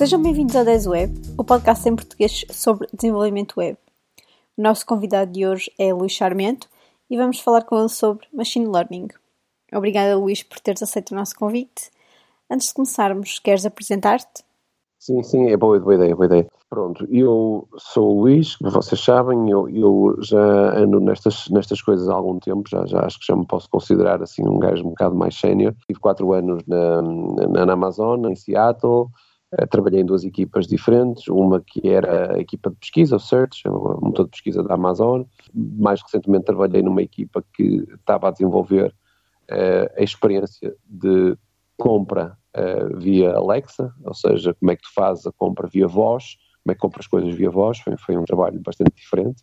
Sejam bem-vindos ao 10 Web, o podcast em português sobre desenvolvimento web. O nosso convidado de hoje é Luís Charmento e vamos falar com ele sobre Machine Learning. Obrigada, Luís, por teres aceito o nosso convite. Antes de começarmos, queres apresentar-te? Sim, sim, é boa, boa ideia, boa ideia. Pronto, eu sou o Luís, como vocês sabem, eu, eu, já ando nestas, nestas coisas há algum tempo, já, já acho que já me posso considerar assim um gajo um bocado mais sénior. Tive quatro anos na, na, na Amazon, em Seattle, trabalhei em duas equipas diferentes, uma que era a equipa de pesquisa, o Search, o motor de pesquisa da Amazon. Mais recentemente trabalhei numa equipa que estava a desenvolver uh, a experiência de compra uh, via Alexa, ou seja, como é que tu fazes a compra via voz, como é que compras coisas via voz, foi, foi um trabalho bastante diferente.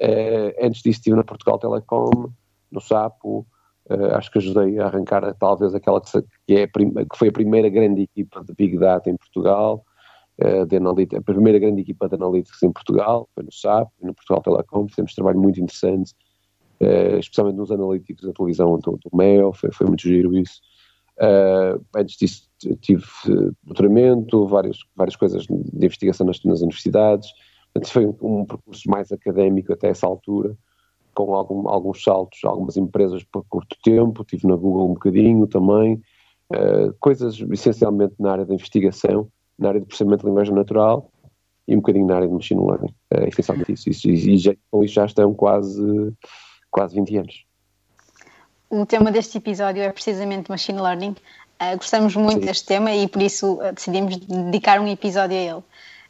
Uh, antes disso estive na Portugal Telecom, no Sapo, uh, acho que ajudei a arrancar talvez aquela que, é que, foi a primeira grande equipa de Big Data em Portugal, uh, de a primeira grande equipa de Analytics em Portugal, foi no SAP, no Portugal Telecom, fizemos trabalho muito interessante, especialmente nos Analytics da televisão do, do MEO, foi, foi muito giro isso. Uh, antes disso tive doutoramento, várias, várias coisas de investigação nas, nas universidades, portanto foi um, um, percurso mais académico até essa altura, com algum, alguns saltos, algumas empresas por curto tempo, tive na Google um bocadinho também, uh, coisas essencialmente na área da investigação, na área de processamento de linguagem natural e um bocadinho na área de machine learning, uh, essencialmente isso, isso e, já, já estão quase, quase 20 anos. O tema deste episódio é precisamente Machine Learning. Uh, gostamos muito Sim. deste tema e por isso decidimos dedicar um episódio a ele.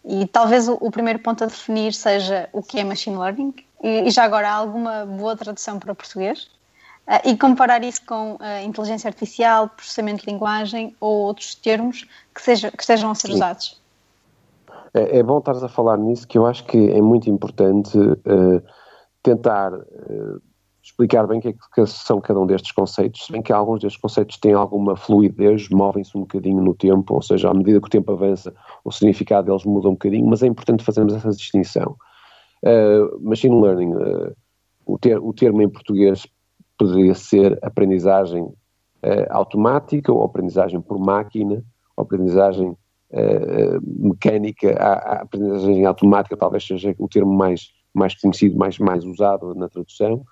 E talvez o, o, primeiro ponto a definir seja o que é Machine Learning e, e já agora há alguma boa tradução para português? Uh, e comparar isso com inteligência artificial, processamento de linguagem ou outros termos que, seja, que estejam a ser usados. É, é, bom estares a falar nisso, que eu acho que é muito importante tentar explicar bem o que, é que são cada um destes conceitos, se bem que alguns destes conceitos têm alguma fluidez, movem-se um bocadinho no tempo, ou seja, à medida que o tempo avança, o significado deles muda um bocadinho, mas é importante fazermos essa distinção. Uh, machine Learning, uh, o, ter, o, termo em português poderia ser aprendizagem uh, automática ou aprendizagem por máquina, ou aprendizagem mecânica, a, a aprendizagem automática talvez seja o termo mais, mais conhecido, mais, mais usado na tradução,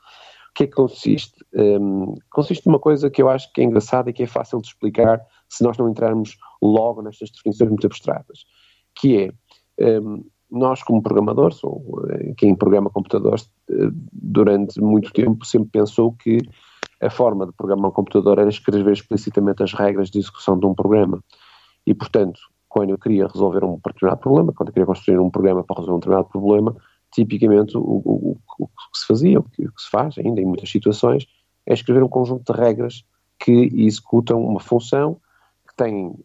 que é que consiste? Um, consiste numa coisa que eu acho que é engraçada e que é fácil de explicar se nós não entrarmos logo nestas definições muito abstratas, que é, um, nós como programadores, ou eh, quem programa computadores, eh, durante muito tempo sempre pensou que a forma de programar um computador era escrever explicitamente as regras de execução de um programa. E, portanto, quando eu queria resolver um determinado problema, quando eu queria construir um programa para resolver um determinado problema, tipicamente o, o, o, que se fazia, o que, o que se faz ainda em muitas situações, é escrever um conjunto de regras que executam uma função que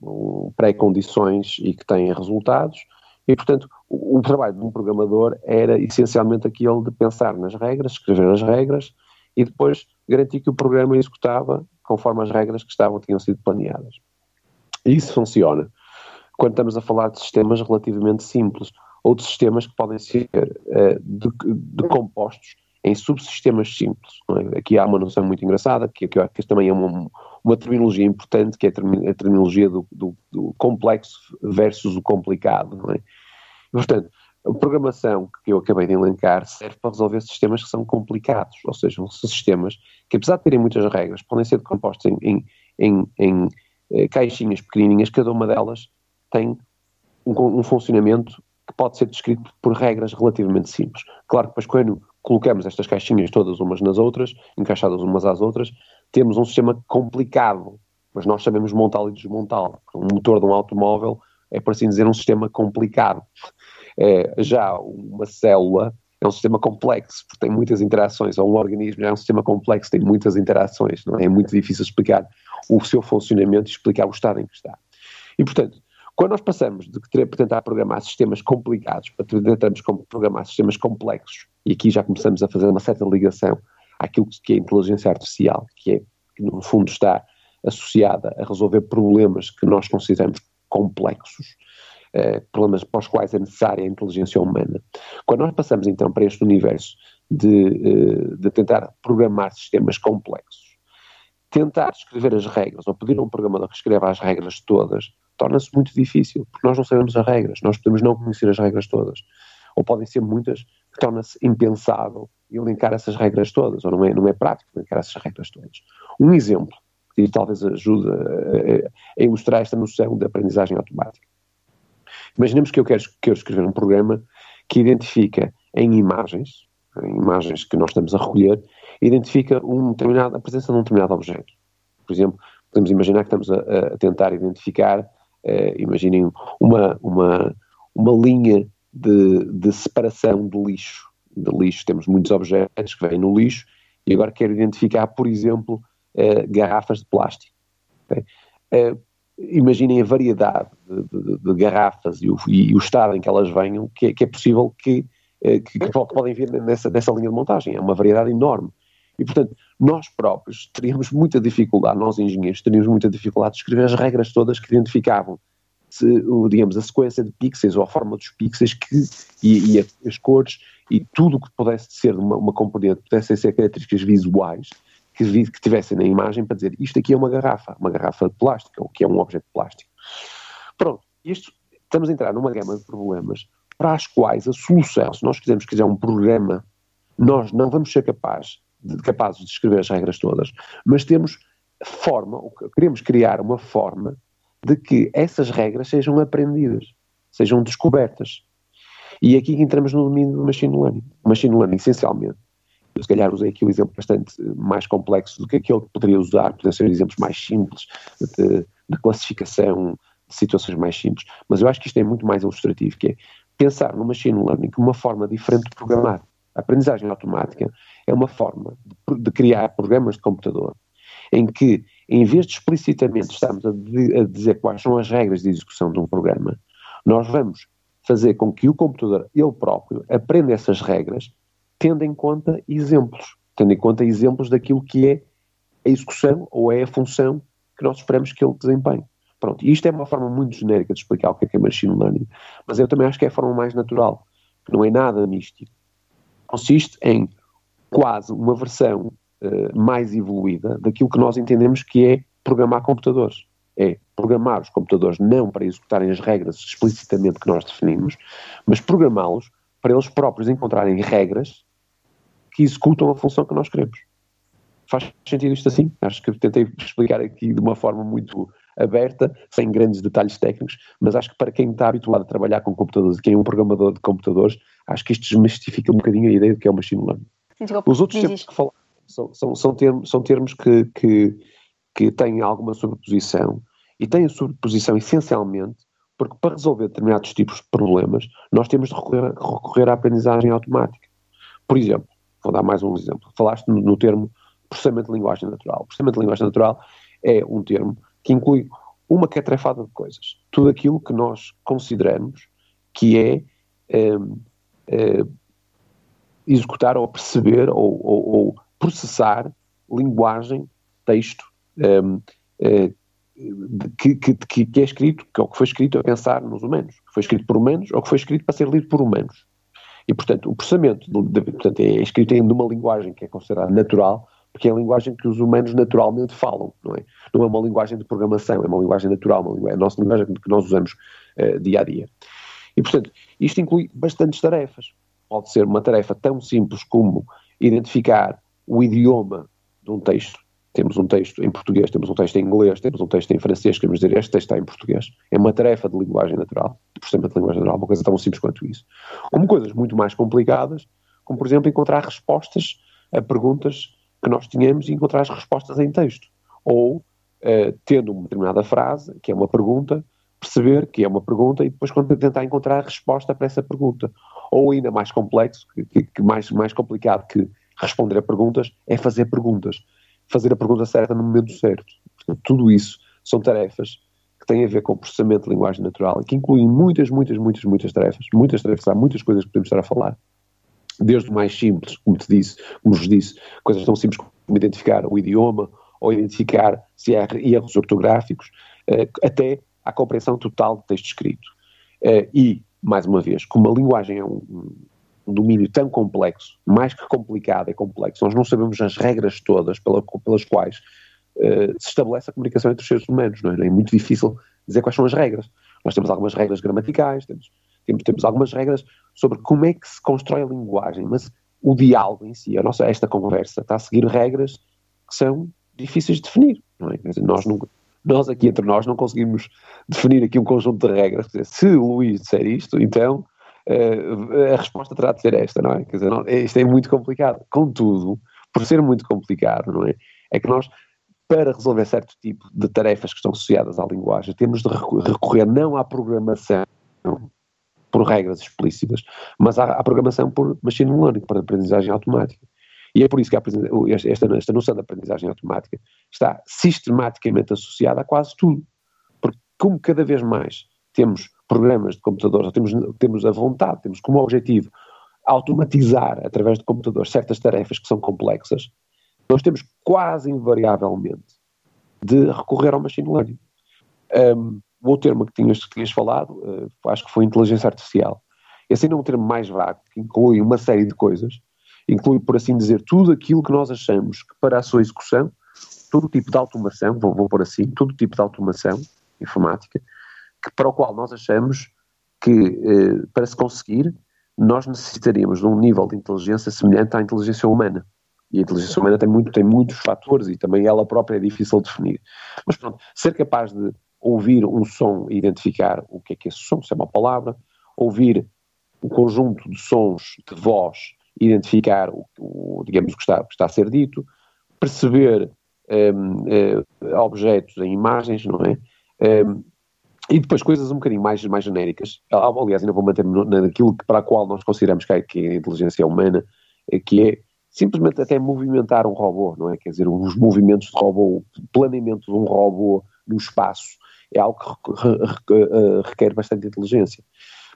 um, pré-condições e que tem resultados, e portanto o, o, trabalho de um programador era essencialmente aquele de pensar nas regras, escrever as regras e depois garantir que o programa executava conforme as regras que estavam tinham sido planeadas. E isso funciona quando estamos a falar de sistemas relativamente simples ou de sistemas que podem ser uh, decompostos em subsistemas simples. É? Aqui há uma noção muito engraçada, que, que que também é uma, uma terminologia importante, que é a terminologia do, do, do complexo versus o complicado. É? Portanto, a programação que eu acabei de elencar serve para resolver sistemas que são complicados, ou seja, sistemas que, apesar de terem muitas regras, podem ser decompostos em, em, em, em eh, caixinhas pequenininhas, cada uma delas tem um, um funcionamento que pode ser descrito por regras relativamente simples. Claro que depois quando colocamos estas caixinhas todas umas nas outras, encaixadas umas às outras, temos um sistema complicado, mas nós sabemos montá-lo e desmontá-lo. Um motor de um automóvel é, por assim dizer, um sistema complicado. É, já uma célula é um sistema complexo, porque tem muitas interações, ou um organismo é um sistema complexo, tem muitas interações, não é? é muito difícil explicar o seu funcionamento e explicar o estado em que está. E, portanto, quando nós passamos de tentar programar sistemas complicados para tentarmos programar sistemas complexos, e aqui já começamos a fazer uma certa ligação àquilo que é a inteligência artificial, que é, que no fundo está associada a resolver problemas que nós consideramos complexos, eh, problemas para os quais é necessária a inteligência humana. Quando nós passamos então para este universo de, eh, de tentar programar sistemas complexos, tentar escrever as regras, ou pedir a um programador que escreva as regras todas, torna-se muito difícil, porque nós não sabemos as regras, nós podemos não conhecer as regras todas, ou podem ser muitas, torna-se impensável elencar essas regras todas, ou não é, não é prático elencar essas regras todas. Um exemplo, que talvez ajude a, ilustrar esta noção de aprendizagem automática. Imaginemos que eu quero, quero escrever um programa que identifica em imagens, em imagens que nós estamos a recolher, identifica um determinado, a presença de um determinado objeto. Por exemplo, podemos imaginar que estamos a, a tentar identificar, uh, imaginem uma, uma, uma linha de, de separação de lixo. De lixo, temos muitos objetos que vêm no lixo e agora quero identificar, por exemplo, uh, garrafas de plástico. Okay? Uh, imaginem a variedade de, de, de garrafas e o, e o, estado em que elas venham, que, é, que é possível que, que, que, podem vir nessa, nessa linha de montagem. É uma variedade enorme. E, portanto, nós próprios teríamos muita dificuldade, nós engenheiros, teríamos muita dificuldade de escrever as regras todas que identificavam, se, digamos, a sequência de pixels ou a forma dos pixels que, e, e as cores e tudo o que pudesse ser uma, uma componente, pudessem ser características visuais que, que tivessem na imagem para dizer isto aqui é uma garrafa, uma garrafa de plástico, ou que é um objeto de plástico. Pronto, isto, estamos a entrar numa gama de problemas para as quais a solução, se nós quisermos criar um programa, nós não vamos ser capazes de, capazes de escrever as regras todas, mas temos forma, queremos criar uma forma de que essas regras sejam aprendidas, sejam descobertas. E é aqui que entramos no domínio do machine learning. Machine learning, essencialmente, se calhar usei aqui um exemplo bastante mais complexo do que aquele que poderia usar, poderiam ser exemplos mais simples de, de classificação de situações mais simples, mas eu acho que isto é muito mais ilustrativo, que é pensar no machine learning como uma forma diferente de programar. A aprendizagem automática é uma forma de, de criar programas de computador em que, em vez de explicitamente estarmos a, de, a dizer quais são as regras de execução de um programa, nós vamos fazer com que o computador, ele próprio, aprenda essas regras, tendo em conta exemplos, tendo em conta exemplos daquilo que é a execução ou é a função que nós esperamos que ele desempenhe. Pronto, isto é uma forma muito genérica de explicar o que é, que é machine learning, mas eu também acho que é a forma mais natural, que não é nada místico consiste em quase uma versão uh, mais evoluída daquilo que nós entendemos que é programar computadores. É programar os computadores não para executarem as regras explicitamente que nós definimos, mas programá-los para eles próprios encontrarem regras que executam a função que nós queremos. Faz sentido isto assim? Acho que tentei explicar aqui de uma forma muito aberta, sem grandes detalhes técnicos, mas acho que para quem está habituado a trabalhar com computadores e quem é um programador de computadores, acho que isto desmistifica um bocadinho a ideia do que é o machine learning. Os outros termos que falar são, são, são, termos, são termos que, que, que têm alguma sobreposição e têm a sobreposição essencialmente porque para resolver determinados tipos de problemas nós temos de recorrer, recorrer à aprendizagem automática. Por exemplo, vou dar mais um exemplo, falaste no, no termo processamento de linguagem natural. O processamento de linguagem natural é um termo que inclui uma catrefada de coisas. Tudo aquilo que nós consideramos que é, é, é executar ou perceber ou, ou, ou, processar linguagem, texto, é, que, que, que, é escrito, que, ou que foi escrito a pensar nos humanos, que foi escrito por humanos ou que foi escrito para ser lido por humanos. E, portanto, o processamento portanto, é escrito em uma linguagem que é considerada natural, porque é a linguagem que os humanos naturalmente falam, não é? Não é uma linguagem de programação, é uma linguagem natural, uma linguagem, é a nossa linguagem que nós usamos uh, dia a dia. E, portanto, isto inclui bastantes tarefas. Pode ser uma tarefa tão simples como identificar o idioma de um texto. Temos um texto em português, temos um texto em inglês, temos um texto em francês, queremos dizer este texto está em português. É uma tarefa de linguagem natural, de processamento de linguagem natural, uma coisa tão simples quanto isso. Como coisas muito mais complicadas, como por exemplo encontrar respostas a perguntas que nós tínhamos e encontrar as respostas em texto. Ou, uh, tendo uma determinada frase, que é uma pergunta, perceber que é uma pergunta e depois tentar encontrar a resposta para essa pergunta. Ou ainda mais complexo, que, que mais, mais complicado que responder a perguntas, é fazer perguntas. Fazer a pergunta certa no momento certo. Portanto, tudo isso são tarefas que têm a ver com o processamento de linguagem natural e que incluem muitas, muitas, muitas, muitas tarefas. Muitas tarefas, há muitas coisas que podemos estar a falar desde o mais simples, como te disse, como vos disse, coisas tão simples como identificar o idioma ou identificar se há erros ortográficos, uh, até à compreensão total de texto escrito. Uh, e, mais uma vez, como a linguagem é um, um, domínio tão complexo, mais que complicado é complexo, nós não sabemos as regras todas pela, pelas quais uh, se estabelece a comunicação entre os seres humanos, não é? É muito difícil dizer quais são as regras. Nós temos algumas regras gramaticais, temos, temos, temos algumas regras sobre como é que se constrói a linguagem, mas o diálogo em si, a nossa, esta conversa, está a seguir regras que são difíceis de definir. Não é? Dizer, nós, não, nós aqui entre nós não conseguimos definir aqui um conjunto de regras. Se o Luís disser isto, então uh, a resposta terá de ser esta, não é? Quer dizer, não, isto é muito complicado. Contudo, por ser muito complicado, não é? É que nós, para resolver certo tipo de tarefas que estão associadas à linguagem, temos de recorrer não à programação por regras explícitas, mas à, à programação por machine learning, por aprendizagem automática. E é por isso que esta, esta noção de aprendizagem automática está sistematicamente associada a quase tudo. Porque como cada vez mais temos programas de computadores, temos, temos a vontade, temos como objetivo automatizar através de computadores certas tarefas que são complexas, nós temos quase invariavelmente de recorrer ao machine learning. Um, o termo que tinhas, que tinhas falado, uh, acho que foi inteligência artificial. Esse ainda é um termo mais vago, que inclui uma série de coisas, inclui, por assim dizer, tudo aquilo que nós achamos que para a sua execução, todo tipo de automação, vou, vou pôr assim, todo tipo de automação informática, que, para o qual nós achamos que, eh, para se conseguir, nós necessitaríamos de um nível de inteligência semelhante à inteligência humana. E a inteligência humana tem, muito, tem muitos fatores e também ela própria é difícil de definir. Mas pronto, ser capaz de ouvir um som e identificar o que é que é esse som, se é uma palavra, ouvir um conjunto de sons de voz identificar o, o digamos, o que está, que está a ser dito, perceber um, eh, objetos em imagens, não é? Um, e depois coisas um bocadinho mais, mais genéricas. Aliás, ainda vou manter-me naquilo para a qual nós consideramos que é, que é a inteligência humana, eh, que é simplesmente até movimentar um robô, não é? Quer dizer, os movimentos de robô, o planeamento de um robô no espaço, é algo que eh, requer bastante inteligência.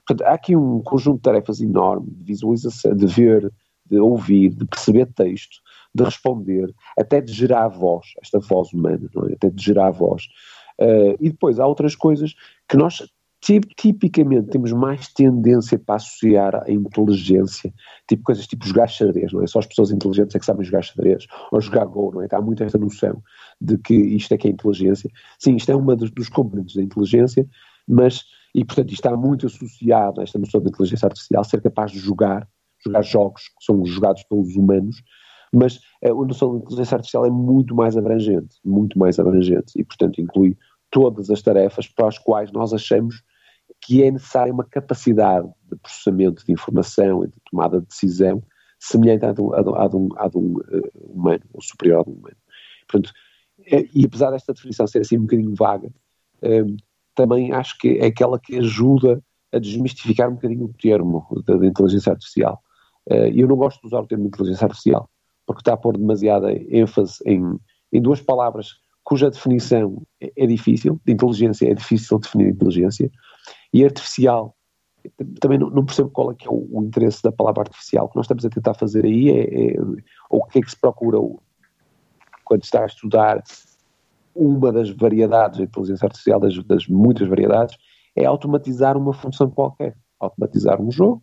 Portanto, há aqui um conjunto de tarefas enorme de visualização, de ver, de ouvir, de perceber texto, de responder, até de gerar voz, esta voz humana, é? até de gerar voz. Uh, e depois há outras coisas que nós tipicamente temos mais tendência para associar à inteligência, tipo coisas tipo jogar xadrez, não é? Só as pessoas inteligentes é que sabem jogar xadrez, ou jogar gol, não é? Há muito esta noção de que isto é que é inteligência. Sim, isto é uma dos, dos componentes da inteligência, mas e, portanto, isto está muito associado a esta noção de inteligência artificial, ser capaz de jogar, jogar jogos que são jogados pelos humanos, mas a noção de inteligência artificial é muito mais abrangente, muito mais abrangente, e, portanto, inclui todas as tarefas para as quais nós achamos que é necessária uma capacidade de processamento de informação e de tomada de decisão semelhante à de, à de, um, à de um uh, humano, ou superior a um humano. Portanto, é, e apesar desta definição ser assim um bocadinho vaga, um, também acho que é aquela que ajuda a desmistificar um bocadinho o termo da, inteligência artificial. Eu não gosto de usar o termo inteligência artificial, porque está a pôr demasiada ênfase em, em duas palavras cuja definição é, é difícil, de inteligência é difícil definir inteligência, e artificial, também não, percebo qual é que é o, o, interesse da palavra artificial, o que nós estamos a tentar fazer aí é, é ou o que é que se procura quando está a estudar uma das variedades da inteligência artificial, das, das, muitas variedades, é automatizar uma função qualquer. Automatizar um jogo,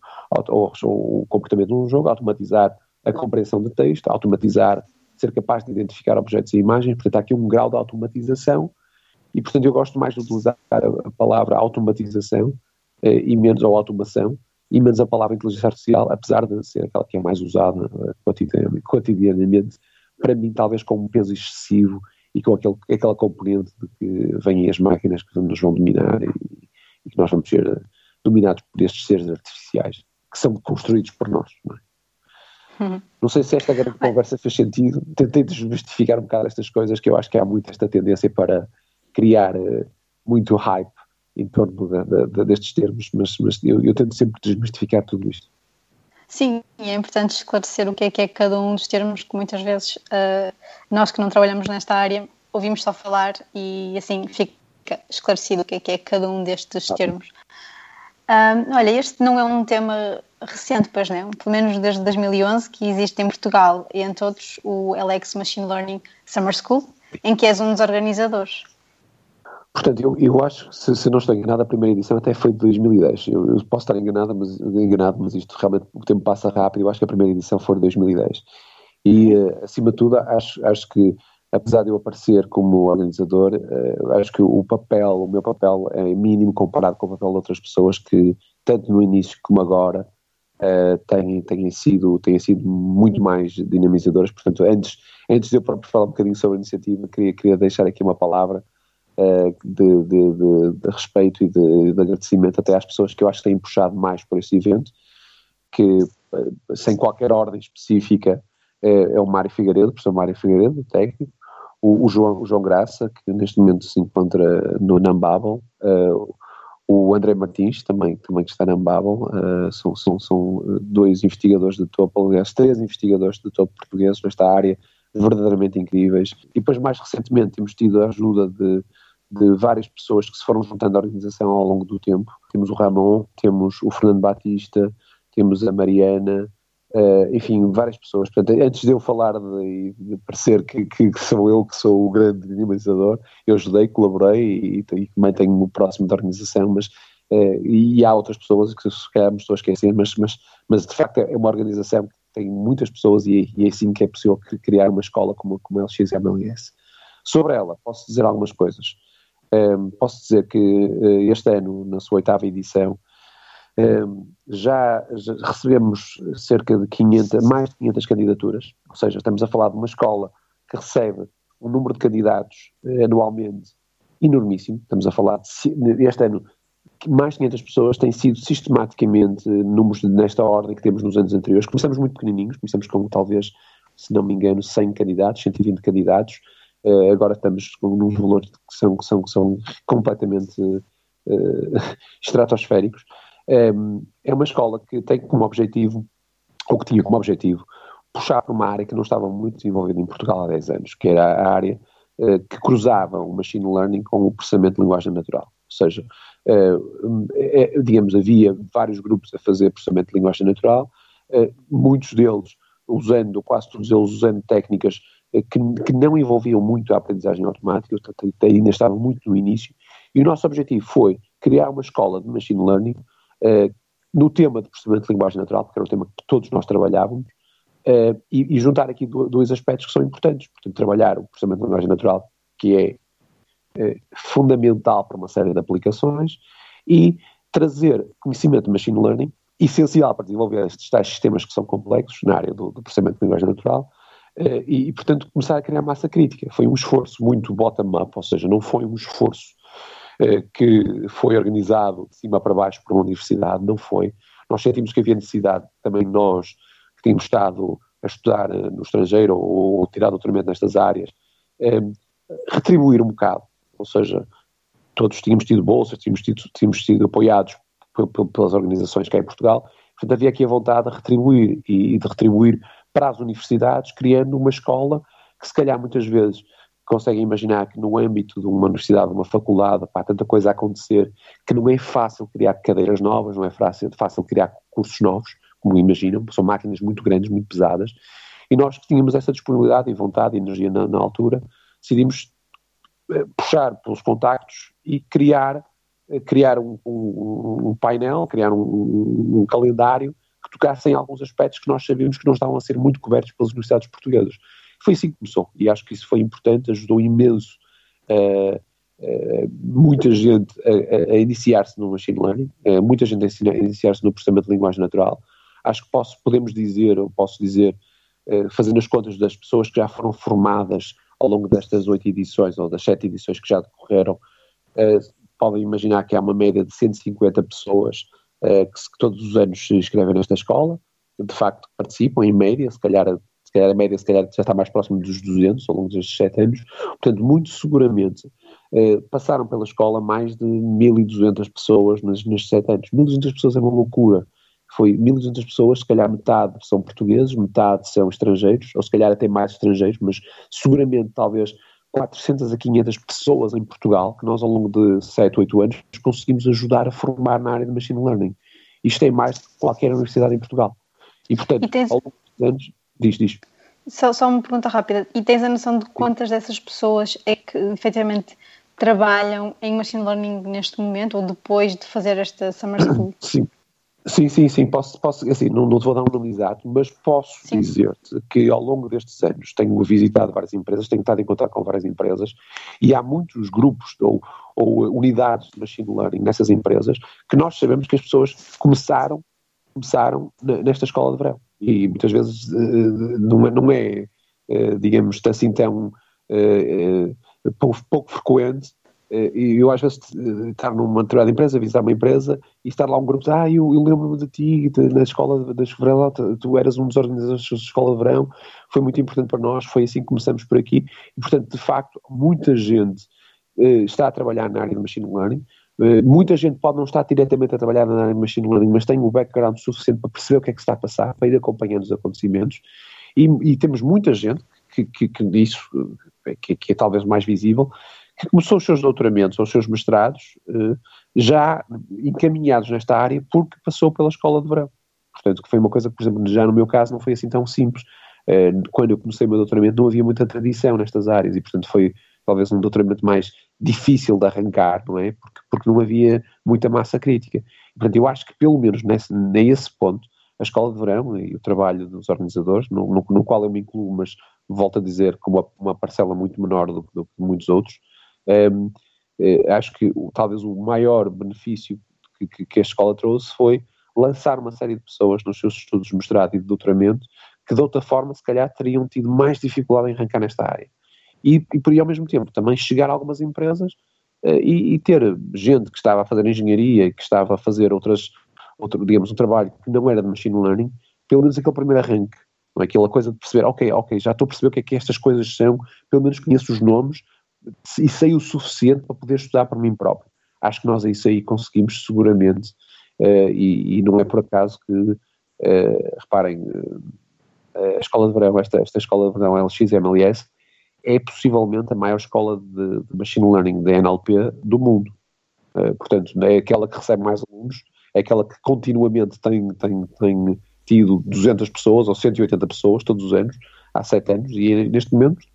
ou, ou, o comportamento de um jogo, automatizar a compreensão de texto, automatizar, ser capaz de identificar objetos e imagens. Portanto, há aqui um grau de automatização e, portanto, eu gosto mais de utilizar a, palavra automatização eh, e menos a automação e menos a palavra inteligência artificial, apesar de ser aquela que é mais usada eh, cotidianamente para mim talvez com um peso excessivo e com aquele, aquela componente de que vêm as máquinas que nos vão dominar e, e que nós vamos ser eh, dominados por estes seres artificiais que são construídos por nós. Não, é? Uhum. não sei se esta grande conversa fez sentido. Tentei desmistificar um bocado estas coisas que eu acho que há muito esta tendência para criar uh, muito hype em torno de, de, destes termos, mas, mas eu, eu, tento sempre desmistificar tudo isto. Sim, é importante esclarecer o que é que é cada um dos termos que muitas vezes uh, nós que não trabalhamos nesta área ouvimos só falar e assim fica esclarecido o que é que é cada um destes termos. Uh, olha, este não é um tema recente, pois não? Pelo menos desde 2011 que existe em Portugal e entre outros o LX Machine Learning Summer School, em que és um dos organizadores. Portanto, eu, eu acho que, se, se, não estou enganado, a primeira edição até foi de 2010. Eu, eu posso estar enganado mas, enganado, mas isto realmente, o tempo passa rápido. Eu acho que a primeira edição foi de 2010. E, uh, acima de tudo, acho, acho que apesar de eu aparecer como organizador, uh, acho que o papel, o meu papel é mínimo comparado com o papel de outras pessoas que, tanto no início como agora, uh, têm, têm, sido, têm sido muito mais dinamizadoras. Portanto, antes, antes de eu próprio falar um bocadinho sobre a iniciativa, queria, queria deixar aqui uma palavra uh, de, de, de, de, respeito e de, agradecimento até às pessoas que eu acho que têm puxado mais por este evento, que sem qualquer ordem específica é, é o Mário Figueiredo, o professor Mário Figueiredo, técnico, o, o, João, o João Graça, que neste momento se encontra no Nambabel, uh, o André Martins, também, também que está na Ambabel, uh, são, são, são dois investigadores de topo, aliás, três investigadores de topo portugueses nesta área, verdadeiramente incríveis. E depois, mais recentemente, temos tido a ajuda de, de várias pessoas que se foram juntando à organização ao longo do tempo. Temos o Ramon, temos o Fernando Batista, temos a Mariana, Uh, enfim, várias pessoas. Portanto, antes de eu falar de, de parecer que, que, sou eu que sou o grande dinamizador, eu ajudei, colaborei e, e mantenho-me próximo da organização, mas uh, e há outras pessoas que se calhar me estou a esquecer, mas, mas, mas de facto é uma organização que tem muitas pessoas e, e é assim que é possível criar uma escola como, como a LXMLS. Sobre ela, posso dizer algumas coisas. Um, ehm, posso dizer que este ano, na sua oitava edição, já, recebemos cerca de 500, mais de 500 candidaturas, ou seja, estamos a falar de uma escola que recebe um número de candidatos eh, anualmente enormíssimo, estamos a falar de, este ano mais de 500 pessoas têm sido sistematicamente números nesta ordem que temos nos anos anteriores. Começamos muito pequenininhos, começamos com talvez, se não me engano, 100 candidatos, 120 candidatos, uh, agora estamos com uns valores que são, que são, que são completamente uh, estratosféricos. É uma escola que tem como objetivo, ou que tinha como objetivo, puxar para uma área que não estava muito desenvolvida em Portugal há 10 anos, que era a área uh, que cruzava o machine learning com o processamento de linguagem natural. Ou seja, uh, é, digamos, havia vários grupos a fazer processamento de linguagem natural, muitos deles usando, quase todos eles usando técnicas que, que, não envolviam muito a aprendizagem automática, portanto, ainda estavam muito no início, e o nosso objetivo foi criar uma escola de machine learning uh, no tema de processamento de linguagem natural, porque era um tema que todos nós trabalhávamos, uh, e, e, juntar aqui dois aspectos que são importantes. Portanto, trabalhar o processamento de linguagem natural, que é uh, fundamental para uma série de aplicações, e trazer conhecimento de machine learning, essencial para desenvolver estes tais sistemas que são complexos na área do, do processamento de linguagem natural, e, e, portanto, começar a criar massa crítica. Foi um esforço muito bottom-up, ou seja, não foi um esforço eh, que foi organizado de cima para baixo por uma universidade, não foi. Nós sentimos que havia necessidade, também nós, que tínhamos estado a estudar eh, no estrangeiro ou, ou tirar doutoramento nestas áreas, eh, retribuir um bocado, ou seja, todos tínhamos tido bolsas, tínhamos, tido, tínhamos sido apoiados pelas organizações cá em Portugal, portanto havia aqui a vontade de retribuir e de retribuir para as universidades, criando uma escola que se calhar muitas vezes conseguem imaginar que no âmbito de uma universidade, de uma faculdade, há tanta coisa a acontecer que não é fácil criar cadeiras novas, não é fácil, fácil criar cursos novos, como imaginam, são máquinas muito grandes, muito pesadas, e nós que tínhamos essa disponibilidade e vontade e energia na, na altura, decidimos eh, puxar pelos contactos e criar, eh, criar um, um, um painel, criar um, um calendário que tocasse em alguns aspectos que nós sabíamos que não estavam a ser muito cobertos pelas universidades portuguesas. Foi assim que começou e acho que isso foi importante, ajudou imenso uh, uh, muita gente a, a iniciar-se no machine learning, uh, muita gente a iniciar-se no processamento de linguagem natural. Acho que posso, podemos dizer, ou posso dizer, fazendo as contas das pessoas que já foram formadas ao longo destas oito edições ou das sete edições que já decorreram, podem imaginar que há uma média de 150 pessoas que, que todos os anos se inscrevem nesta escola, de facto participam em média, se calhar calhar a média se calhar já está mais próximo dos 200 ao longo destes 7 anos, portanto muito seguramente eh, passaram pela escola mais de 1200 pessoas nestes 7 anos, 1200 pessoas é uma loucura, foi 1200 pessoas, se calhar metade são portugueses, metade são estrangeiros, ou se calhar até mais estrangeiros, mas seguramente talvez 400 a 500 pessoas em Portugal, que nós ao longo de 7, 8 anos conseguimos ajudar a formar na área de Machine Learning. Isto é mais do que qualquer universidade em Portugal. E portanto, e tens... ao longo dos anos Diz, diz. Só, só uma pergunta rápida. E tens a noção de quantas dessas pessoas é que efetivamente trabalham em Machine Learning neste momento ou depois de fazer esta Summer School? Sim. Sim, sim, sim, posso, posso assim, não, não te vou dar um nome exato, mas posso dizer-te que ao longo destes anos tenho visitado várias empresas, tenho estado em contato com várias empresas e há muitos grupos ou, ou unidades de machine learning nessas empresas que nós sabemos que as pessoas começaram, começaram nesta escola de verão e muitas vezes eh, não é, não é eh, digamos assim tão eh, pouco, pouco frequente eh, e eu às vezes eh, estar numa determinada empresa, visitar uma empresa e estar lá um grupo ah, eu, eu lembro-me de ti de, na escola de verão, tu, tu eras um dos organizadores da escola de verão, foi muito importante para nós, foi assim que começamos por aqui. E portanto de facto muita gente eh, está a trabalhar na área de machine learning, muita gente pode não estar diretamente a trabalhar na área de machine learning, mas tem o background suficiente para perceber o que é que está a passar, para ir acompanhando os acontecimentos e, e temos muita gente que, que, que isso que, que é talvez mais visível, que começou os seus doutoramentos ou os seus mestrados eh, já encaminhados nesta área porque passou pela escola de verão. Portanto, que foi uma coisa que, por exemplo, já no meu caso não foi assim tão simples. Eh, quando eu comecei o meu doutoramento não havia muita tradição nestas áreas e, portanto, foi talvez um doutoramento mais difícil de arrancar, não é? Porque, porque não havia muita massa crítica. Portanto, eu acho que pelo menos nesse, nesse ponto, a escola de verão e o trabalho dos organizadores, no, no, no qual eu me incluo, mas volto a dizer com uma, uma parcela muito menor do, que muitos outros, um, eh, acho que talvez o maior benefício que, que, que, a escola trouxe foi lançar uma série de pessoas nos seus estudos de mestrado e de doutoramento que de outra forma se calhar teriam tido mais dificuldade em arrancar nesta área. E, e por aí ao mesmo tempo também chegar a algumas empresas uh, e, e, ter gente que estava a fazer engenharia que estava a fazer outras, outro, digamos, um trabalho que não era de machine learning, pelo menos aquele primeiro arranque, não é? aquela coisa de perceber, ok, ok, já estou a perceber o que é que estas coisas são, pelo menos conheço os nomes, e sei o suficiente para poder estudar por mim próprio. Acho que nós isso aí conseguimos seguramente, uh, e, e, não é por acaso que, uh, reparem, a escola de verão, esta, esta escola de verão LXMLS, é possivelmente a maior escola de, de machine learning, de NLP, do mundo. portanto, é aquela que recebe mais alunos, é aquela que continuamente tem, tem, tem tido 200 pessoas ou 180 pessoas todos os anos, há 7 anos, e neste momento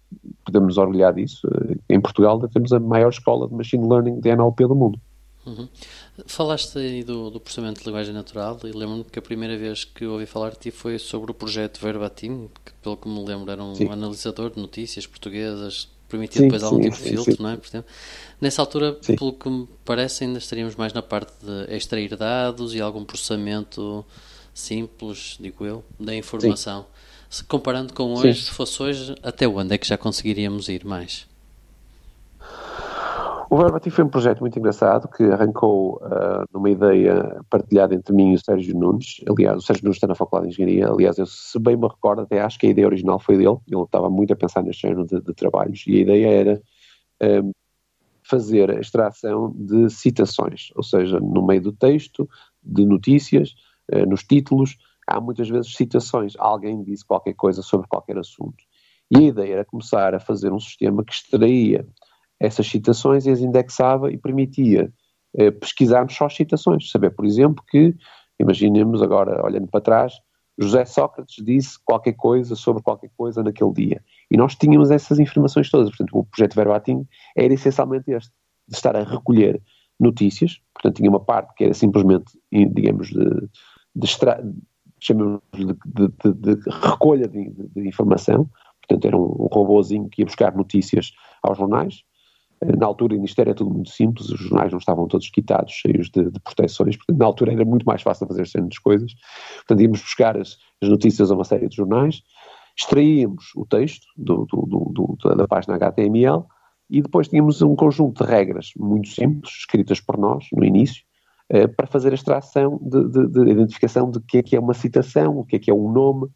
podemos orgulhar disso. Em Portugal temos a maior escola de Machine Learning de NLP do mundo. Uhum. Falaste aí do, do, processamento de linguagem natural e lembro-me que a primeira vez que ouvi falar de ti foi sobre o projeto Verbatim, que pelo que me lembro era um sim. analisador de notícias portuguesas, permitia depois algum tipo de filtro, sim. não é? Portanto, nessa altura, sim. pelo que me parece, ainda estaríamos mais na parte de extrair dados e algum processamento simples, digo eu, da informação. Se comparando com hoje, Sim. se fosse hoje, até onde é que já conseguiríamos ir mais? O Verbatim foi um projeto muito engraçado que arrancou uh, numa ideia partilhada entre mim e o Sérgio Nunes. Aliás, o Sérgio Nunes está na Faculdade de Engenharia. Aliás, eu, se bem me recordo, até acho que a ideia original foi dele. Ele estava muito a pensar neste género de, de trabalhos e a ideia era um, fazer a extração de citações, ou seja, no meio do texto, de notícias, uh, nos títulos, há muitas vezes citações. Alguém disse qualquer coisa sobre qualquer assunto. E a ideia era começar a fazer um sistema que extraía essas citações e as indexava e permitia eh, pesquisarmos só as citações. Saber, por exemplo, que, imaginemos agora, olhando para trás, José Sócrates disse qualquer coisa sobre qualquer coisa naquele dia. E nós tínhamos essas informações todas. Portanto, o projeto Verbatim era essencialmente este, de estar a recolher notícias, portanto, tinha uma parte que era simplesmente, digamos, de, de, extra, de, de, de, recolha de, informação, portanto era um, um robôzinho que ia buscar notícias aos jornais, na altura isto era tudo muito simples, os jornais não estavam todos quitados, cheios de, de proteções, portanto na altura era muito mais fácil fazer certas coisas, portanto íamos buscar as, as, notícias a uma série de jornais, extraíamos o texto do, do, do, da página HTML e depois tínhamos um conjunto de regras muito simples, escritas por nós no início, eh, para fazer a extração de, de, de, identificação de que é que é uma citação, o que é que é um nome,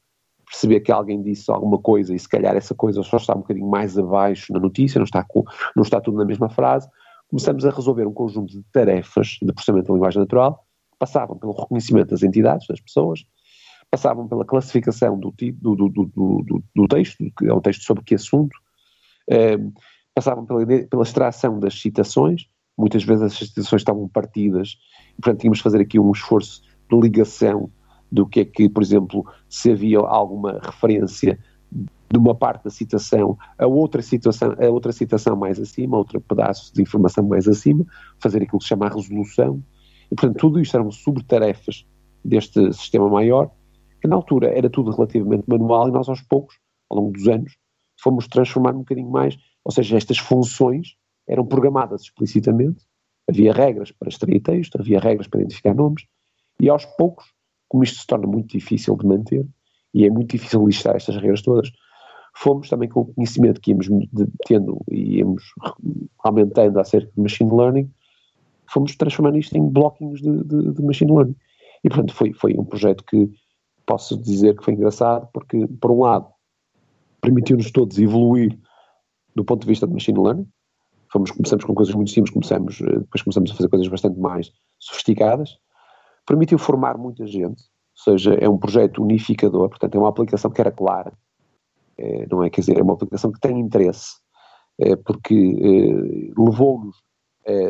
perceber que alguém disse alguma coisa e se calhar essa coisa só está um bocadinho mais abaixo na notícia, não está, com, não está tudo na mesma frase. Começamos a resolver um conjunto de tarefas de processamento da linguagem natural, passavam pelo reconhecimento das entidades, das pessoas, passavam pela classificação do, do, do, do, do texto, que é um texto sobre que assunto, eh, passavam pela, pela extração das citações, muitas vezes as citações estavam partidas portanto, tínhamos de fazer aqui um esforço de ligação do que é que, por exemplo, se havia alguma referência de uma parte da citação a outra citação, a outra citação mais acima, outro pedaço de informação mais acima, fazer aquilo que se chama a resolução. E, portanto, tudo isto eram subtarefas deste sistema maior, que na altura era tudo relativamente manual e nós aos poucos, ao longo dos anos, fomos transformando um bocadinho mais, ou seja, estas funções eram programadas explicitamente, havia regras para extrair texto, havia regras para identificar nomes, e aos poucos, como isto se torna muito difícil de manter, e é muito difícil listar estas regras todas, fomos também com o conhecimento que íamos tendo e íamos aumentando acerca de machine learning, fomos transformando isto em bloquinhos de, de, de machine learning. E, portanto, foi, foi um projeto que posso dizer que foi engraçado, porque, por um lado, permitiu-nos todos evoluir do ponto de vista de machine learning. Fomos, começamos com coisas muito simples, começamos, eh, depois começamos a fazer coisas bastante mais sofisticadas. Permitiu formar muita gente, ou seja, é um projeto unificador, portanto, é uma aplicação que era clara, é, não é? Quer dizer, é uma aplicação que tem interesse, é, porque é, levou-nos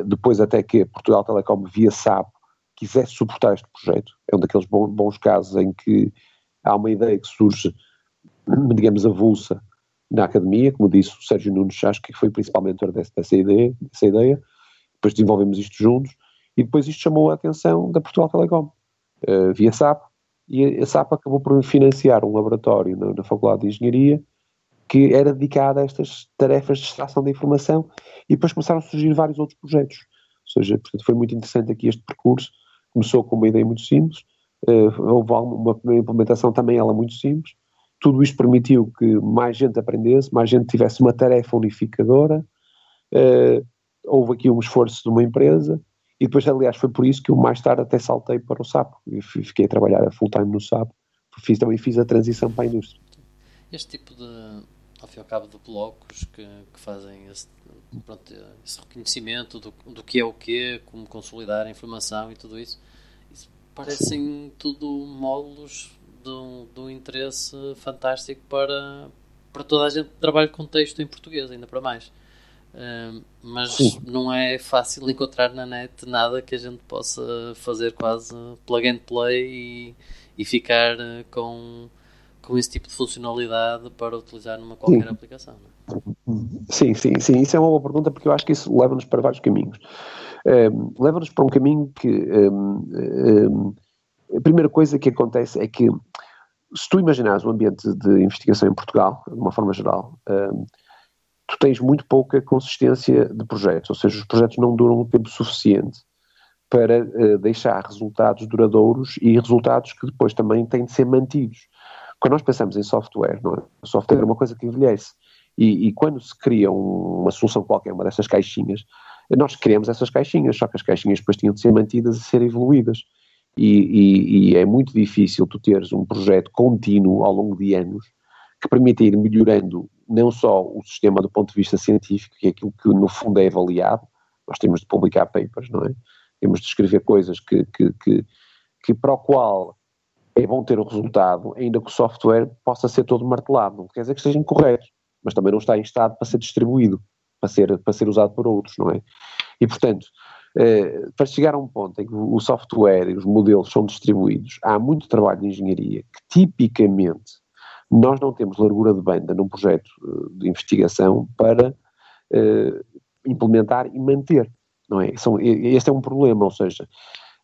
depois até que Portugal Telecom, via SAP, quisesse suportar este projeto. É um daqueles bons, bons casos em que há uma ideia que surge, digamos, avulsa na academia, como disse o Sérgio Nunes, acho que foi principalmente dessa, dessa, ideia, dessa ideia, depois desenvolvemos isto juntos, e depois isto chamou a atenção da Portugal Telecom, uh, via SAP, e a SAP acabou por financiar um laboratório na, na Faculdade de Engenharia que era dedicado a estas tarefas de extração de informação e depois começaram a surgir vários outros projetos. Ou seja, portanto, foi muito interessante aqui este percurso. Começou com uma ideia muito simples, uh, houve uma primeira implementação também ela muito simples. Tudo isto permitiu que mais gente aprendesse, mais gente tivesse uma tarefa unificadora. Uh, houve aqui um esforço de uma empresa e depois, aliás, foi por isso que eu mais tarde até saltei para o SAP. e fiquei a trabalhar a full time no SAP. Fiz, também fiz a transição para a indústria. Este tipo de, ao fim e ao cabo, de blocos que, que fazem esse, pronto, esse reconhecimento do, do que é o que, como consolidar a informação e tudo isso, isso parecem tudo módulos de um, de um interesse fantástico para, para toda a gente que trabalha com texto em português, ainda para mais mas Sim. não é fácil encontrar na net nada que a gente possa fazer quase plug and play e, e ficar uh, com, com esse tipo de funcionalidade para utilizar numa qualquer sim. aplicação. É? Sim, sim, sim. Isso é uma boa pergunta porque eu acho que isso leva-nos para vários caminhos. Um, leva-nos para um caminho que um, um, a primeira coisa que acontece é que se tu imaginares o ambiente de investigação em Portugal, de uma forma geral, tu tens muito pouca consistência de projetos, ou seja, os projetos não duram um tempo suficiente para uh, deixar resultados duradouros e resultados que depois também têm de ser mantidos. Quando nós pensamos em software, não é? o software é uma coisa que envelhece. E, e quando se cria um, uma solução qualquer, uma dessas caixinhas, nós criamos essas caixinhas, só que as caixinhas depois tinham de ser mantidas e ser evoluídas. E, e, e, é muito difícil tu teres um projeto contínuo ao longo de anos que permita ir melhorando não só o sistema do ponto de vista científico, que é aquilo que no fundo é avaliado, nós temos de publicar papers, não é? Temos de escrever coisas que, que, que, que para o qual é bom ter o resultado, ainda que o software possa ser todo martelado. Não quer dizer que esteja incorreto, mas também não está em estado para ser distribuído, para ser, para ser usado por outros, não é? E, portanto, eh, para chegar a um ponto em que o software e os modelos são distribuídos, há muito trabalho de engenharia que tipicamente nós não temos largura de banda num projeto eh, de investigação para uh, implementar e manter, não é? São, este é um problema, ou seja,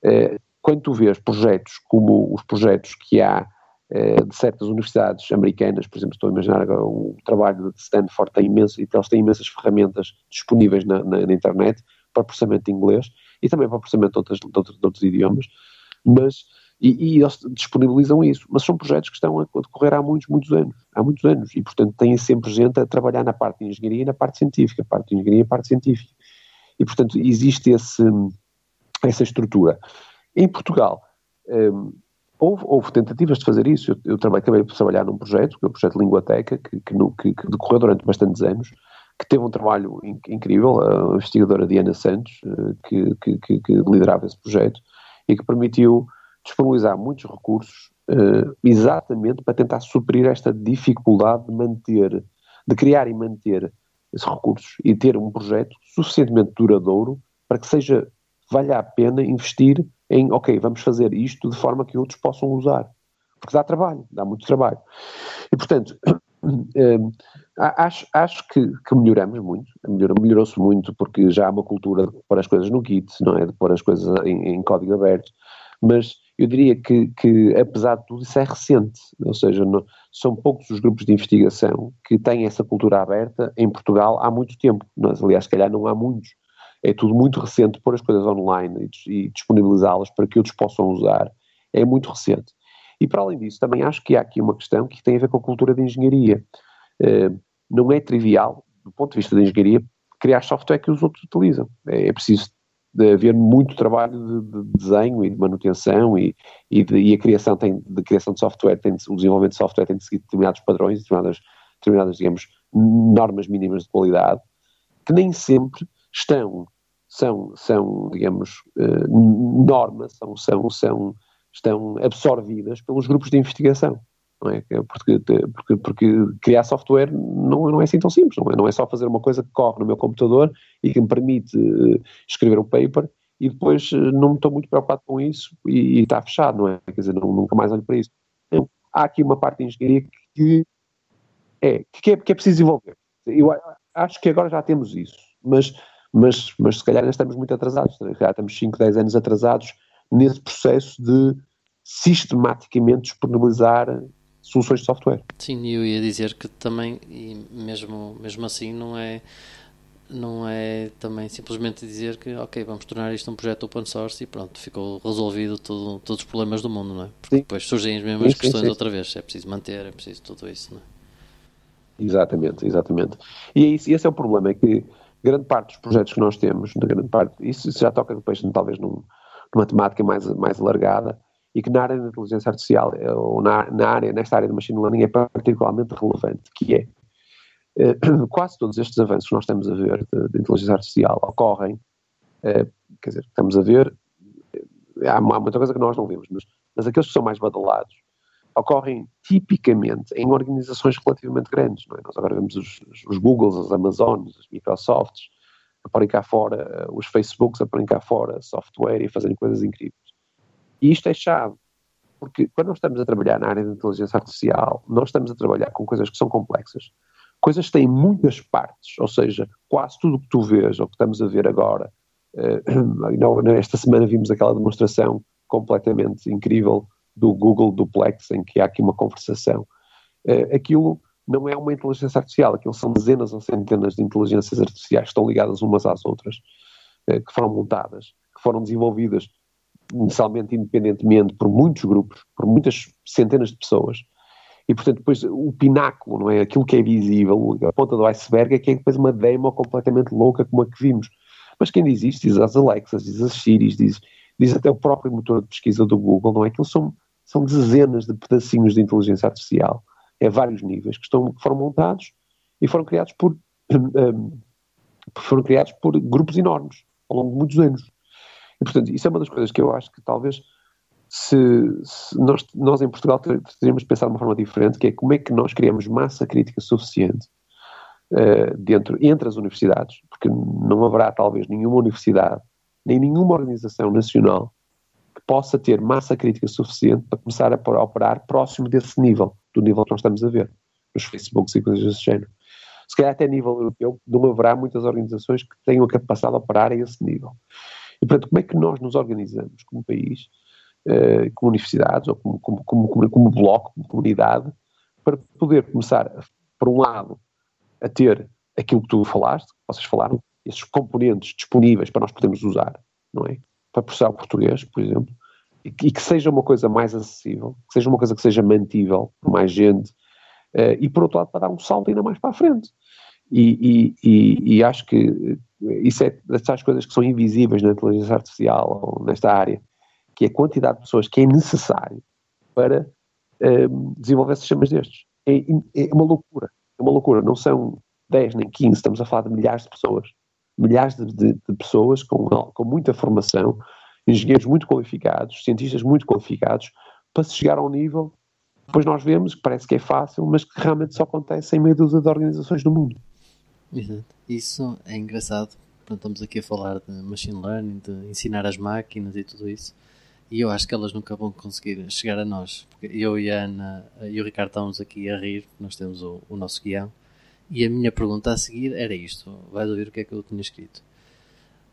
uh, quando tu vês projetos como os projetos que há de certas universidades americanas, por exemplo, estou a imaginar agora um trabalho de Stanford, tem imenso, e eles têm imensas ferramentas disponíveis na, na, na, internet para processamento de inglês e também para processamento de, outras, de, outros, de outros idiomas, mas e, e, eles disponibilizam isso, mas são projetos que estão a decorrer há muitos, muitos anos, há muitos anos, e portanto têm sempre gente a trabalhar na parte de engenharia e na parte científica, parte de engenharia e parte científica. E portanto existe esse, essa estrutura. Em Portugal, um, houve, houve, tentativas de fazer isso, eu, eu trabalhei, acabei de trabalhar num projeto, que é o projeto Linguateca, que, que, no, que, que decorreu durante bastantes anos, que teve um trabalho in, incrível, a investigadora Diana Santos, eh, que, que, que liderava esse projeto, e que permitiu disponibilizar muitos recursos uh, exatamente para tentar suprir esta dificuldade de manter, de criar e manter esses recursos e ter um projeto suficientemente duradouro para que seja, valha a pena investir em, ok, vamos fazer isto de forma que outros possam usar. Porque dá trabalho, dá muito trabalho. E, portanto, uh, acho, acho que, que, melhoramos muito, melhorou-se muito porque já há uma cultura de pôr as coisas no Git, não é? De pôr as coisas em, em código aberto, mas eu diria que, que, apesar de tudo, isso é recente, ou seja, não, são poucos os grupos de investigação que têm essa cultura aberta em Portugal há muito tempo, mas aliás, se calhar não há muitos. É tudo muito recente, pôr as coisas online e, e disponibilizá-las para que outros possam usar, é muito recente. E para além disso, também acho que há aqui uma questão que tem a ver com a cultura de engenharia. Uh, não é trivial, do ponto de vista da engenharia, criar software que os outros utilizam. É, é preciso de haver muito trabalho de, de, desenho e de manutenção e, e, de, e, a criação tem, de criação de software, tem, o desenvolvimento de software tem de seguir determinados padrões, determinadas, determinadas, digamos, normas mínimas de qualidade, que nem sempre estão, são, são digamos, uh, normas, são, são, são, estão absorvidas pelos grupos de investigação. Não é? porque, porque, porque, criar software não, não é assim tão simples, não é? não é só fazer uma coisa que corre no meu computador e que me permite uh, escrever um paper e depois uh, não estou muito preocupado com isso e, e, está fechado, não é? Quer dizer, não, nunca mais olho para isso. Então, há aqui uma parte de engenharia que é, que é, que é preciso desenvolver. Eu acho que agora já temos isso, mas, mas, mas se calhar ainda estamos muito atrasados, já estamos 5, 10 anos atrasados nesse processo de sistematicamente disponibilizar soluções de software. Sim, eu ia dizer que também, e mesmo, mesmo assim, não é, não é também simplesmente dizer que, ok, vamos tornar isto um projeto open source e pronto, ficou resolvido tudo, todos os problemas do mundo, não é? Porque sim. depois surgem as mesmas sim, questões sim, outra vez, é preciso manter, é preciso tudo isso, não é? Exatamente, exatamente. E é isso, esse é o problema, é que grande parte dos projetos que nós temos, grande parte, isso, isso já toca depois talvez num, numa temática mais, mais alargada, e que na área da inteligência artificial, eh, ou na, na área, nesta área de machine learning, é particularmente relevante, que é eh, quase todos estes avanços que nós estamos a ver de, de inteligência artificial ocorrem, eh, quer dizer, estamos a ver, há, há, muita coisa que nós não vemos, mas, mas aqueles que são mais badalados ocorrem tipicamente em organizações relativamente grandes, é? Nós agora vemos os, os Googles, as Amazones, as Microsofts, a cá fora, os Facebooks a cá fora software e fazerem coisas incríveis. E isto é chave, porque quando nós estamos a trabalhar na área da inteligência artificial, nós estamos a trabalhar com coisas que são complexas, coisas que têm muitas partes, ou seja, quase tudo o que tu vês, ou que estamos a ver agora, uh, esta semana vimos aquela demonstração completamente incrível do Google Duplex, em que há aqui uma conversação. Uh, aquilo não é uma inteligência artificial, aquilo são dezenas ou centenas de inteligências artificiais que estão ligadas umas às outras, uh, que foram montadas, que foram desenvolvidas inicialmente independentemente por muitos grupos, por muitas centenas de pessoas, e portanto depois o pináculo, não é? Aquilo que é visível, a ponta do iceberg é que é depois uma demo completamente louca como a que vimos. Mas quem diz isto, diz as Alexas, diz as Siris, diz, diz até o próprio motor de pesquisa do Google, não é? Aquilo são, são dezenas de pedacinhos de inteligência artificial, é vários níveis, que, estão, que foram montados e foram criados por, um, foram criados por grupos enormes, ao longo de muitos anos. E, portanto, isso é uma das coisas que eu acho que talvez se, se nós, nós em Portugal teríamos de pensar de uma forma diferente, que é como é que nós criamos massa crítica suficiente uh, dentro, entre as universidades, porque não haverá talvez nenhuma universidade, nem nenhuma organização nacional que possa ter massa crítica suficiente para começar a, a operar próximo desse nível, do nível que nós estamos a ver, nos Facebooks e coisas desse género. Se calhar até nível europeu não haverá muitas organizações que tenham a capacidade de operar a esse nível. E, portanto, como é que nós nos organizamos como país, uh, como universidades, ou como, como, como, como, bloco, como comunidade, para poder começar, por um lado, a ter aquilo que tu falaste, que vocês falaram, esses componentes disponíveis para nós podermos usar, não é? Para processar o português, por exemplo, e que, e que, seja uma coisa mais acessível, que seja uma coisa que seja mantível por mais gente, uh, e por outro lado, para dar um salto ainda mais para a frente. E, e, e, e acho que isso é das coisas que são invisíveis na inteligência artificial ou nesta área, que é a quantidade de pessoas que é necessário para um, desenvolver sistemas destes. É, é, uma loucura, é uma loucura. Não são 10 nem 15, estamos a falar de milhares de pessoas. Milhares de, de, de pessoas com, com muita formação, engenheiros muito qualificados, cientistas muito qualificados, para se chegar ao nível depois nós vemos que parece que é fácil, mas que realmente só acontece em meia dúzia de organizações no mundo. Exato. Isso é engraçado. Pronto, estamos aqui a falar de machine learning, de ensinar as máquinas e tudo isso. E eu acho que elas nunca vão conseguir chegar a nós. Porque eu e a Ana e o Ricardo estamos aqui a rir, nós temos o, o nosso guião. E a minha pergunta a seguir era isto. Vais ouvir o que é que eu tinha escrito.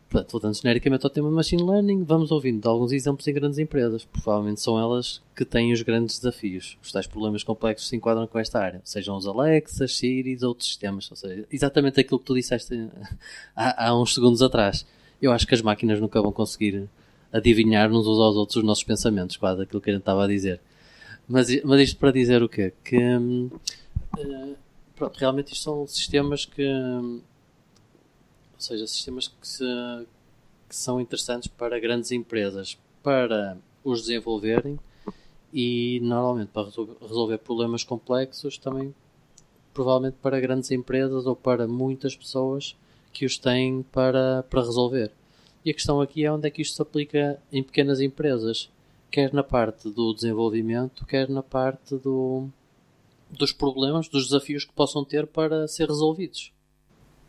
Portanto, voltando genericamente ao tema Machine Learning, vamos ouvindo de alguns exemplos em grandes empresas. Provavelmente são elas que têm os grandes desafios. Os tais problemas complexos se enquadram com esta área. Sejam os Alexas, Siris, outros sistemas. Ou seja, exatamente aquilo que tu disseste há, há uns segundos atrás. Eu acho que as máquinas nunca vão conseguir adivinhar-nos uns aos outros os nossos pensamentos, quase aquilo que a gente estava a dizer. Mas, mas isto para dizer o quê? Que, uh, pronto, realmente isto são sistemas que ou seja, sistemas que, se, que são interessantes para grandes empresas para os desenvolverem e normalmente para resolver problemas complexos também provavelmente para grandes empresas ou para muitas pessoas que os têm para, para resolver. E a questão aqui é onde é que isto se aplica em pequenas empresas, quer na parte do desenvolvimento, quer na parte do, dos problemas, dos desafios que possam ter para ser resolvidos.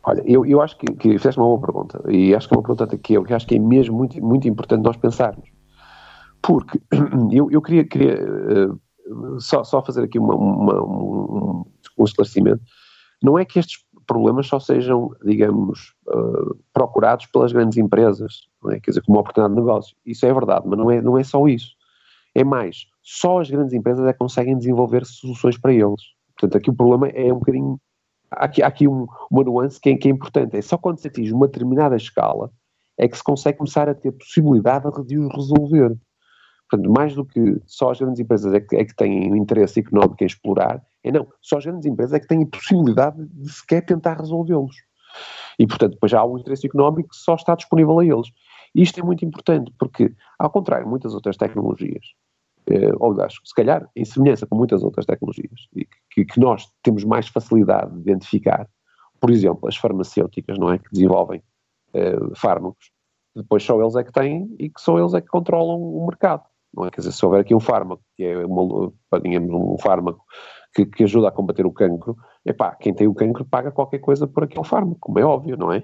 Olha, eu, eu acho que, que fizeste uma boa pergunta e acho que é uma pergunta que eu que acho que é mesmo muito, muito importante nós pensarmos. Porque eu, eu queria, queria uh, só, só fazer aqui uma, uma, um, um esclarecimento. Não é que estes problemas só sejam, digamos, uh, procurados pelas grandes empresas, é? quer dizer, como oportunidade de negócio. Isso é verdade, mas não é, não é só isso. É mais, só as grandes empresas é que conseguem desenvolver soluções para eles. Portanto, aqui o problema é um bocadinho há aqui, há aqui um, uma nuance que é, que é, importante. É só quando se atinge uma determinada escala é que se consegue começar a ter possibilidade de os resolver. Portanto, mais do que só as grandes empresas é que, é que têm interesse económico em explorar, é não, só as grandes empresas é que têm possibilidade de sequer tentar resolvê-los. E, portanto, depois há um interesse económico que só está disponível a eles. E isto é muito importante, porque, ao contrário de muitas outras tecnologias, eh, ou aliás, se calhar em semelhança com muitas outras tecnologias que, que, nós temos mais facilidade de identificar, por exemplo, as farmacêuticas, não é? Que desenvolvem eh, fármacos, depois só eles é que têm e que só eles é que controlam o mercado, não é? Quer dizer, se houver aqui um fármaco, que é uma, digamos, um fármaco que, que, ajuda a combater o cancro, epá, quem tem o cancro paga qualquer coisa por aquele fármaco, como é óbvio, não é?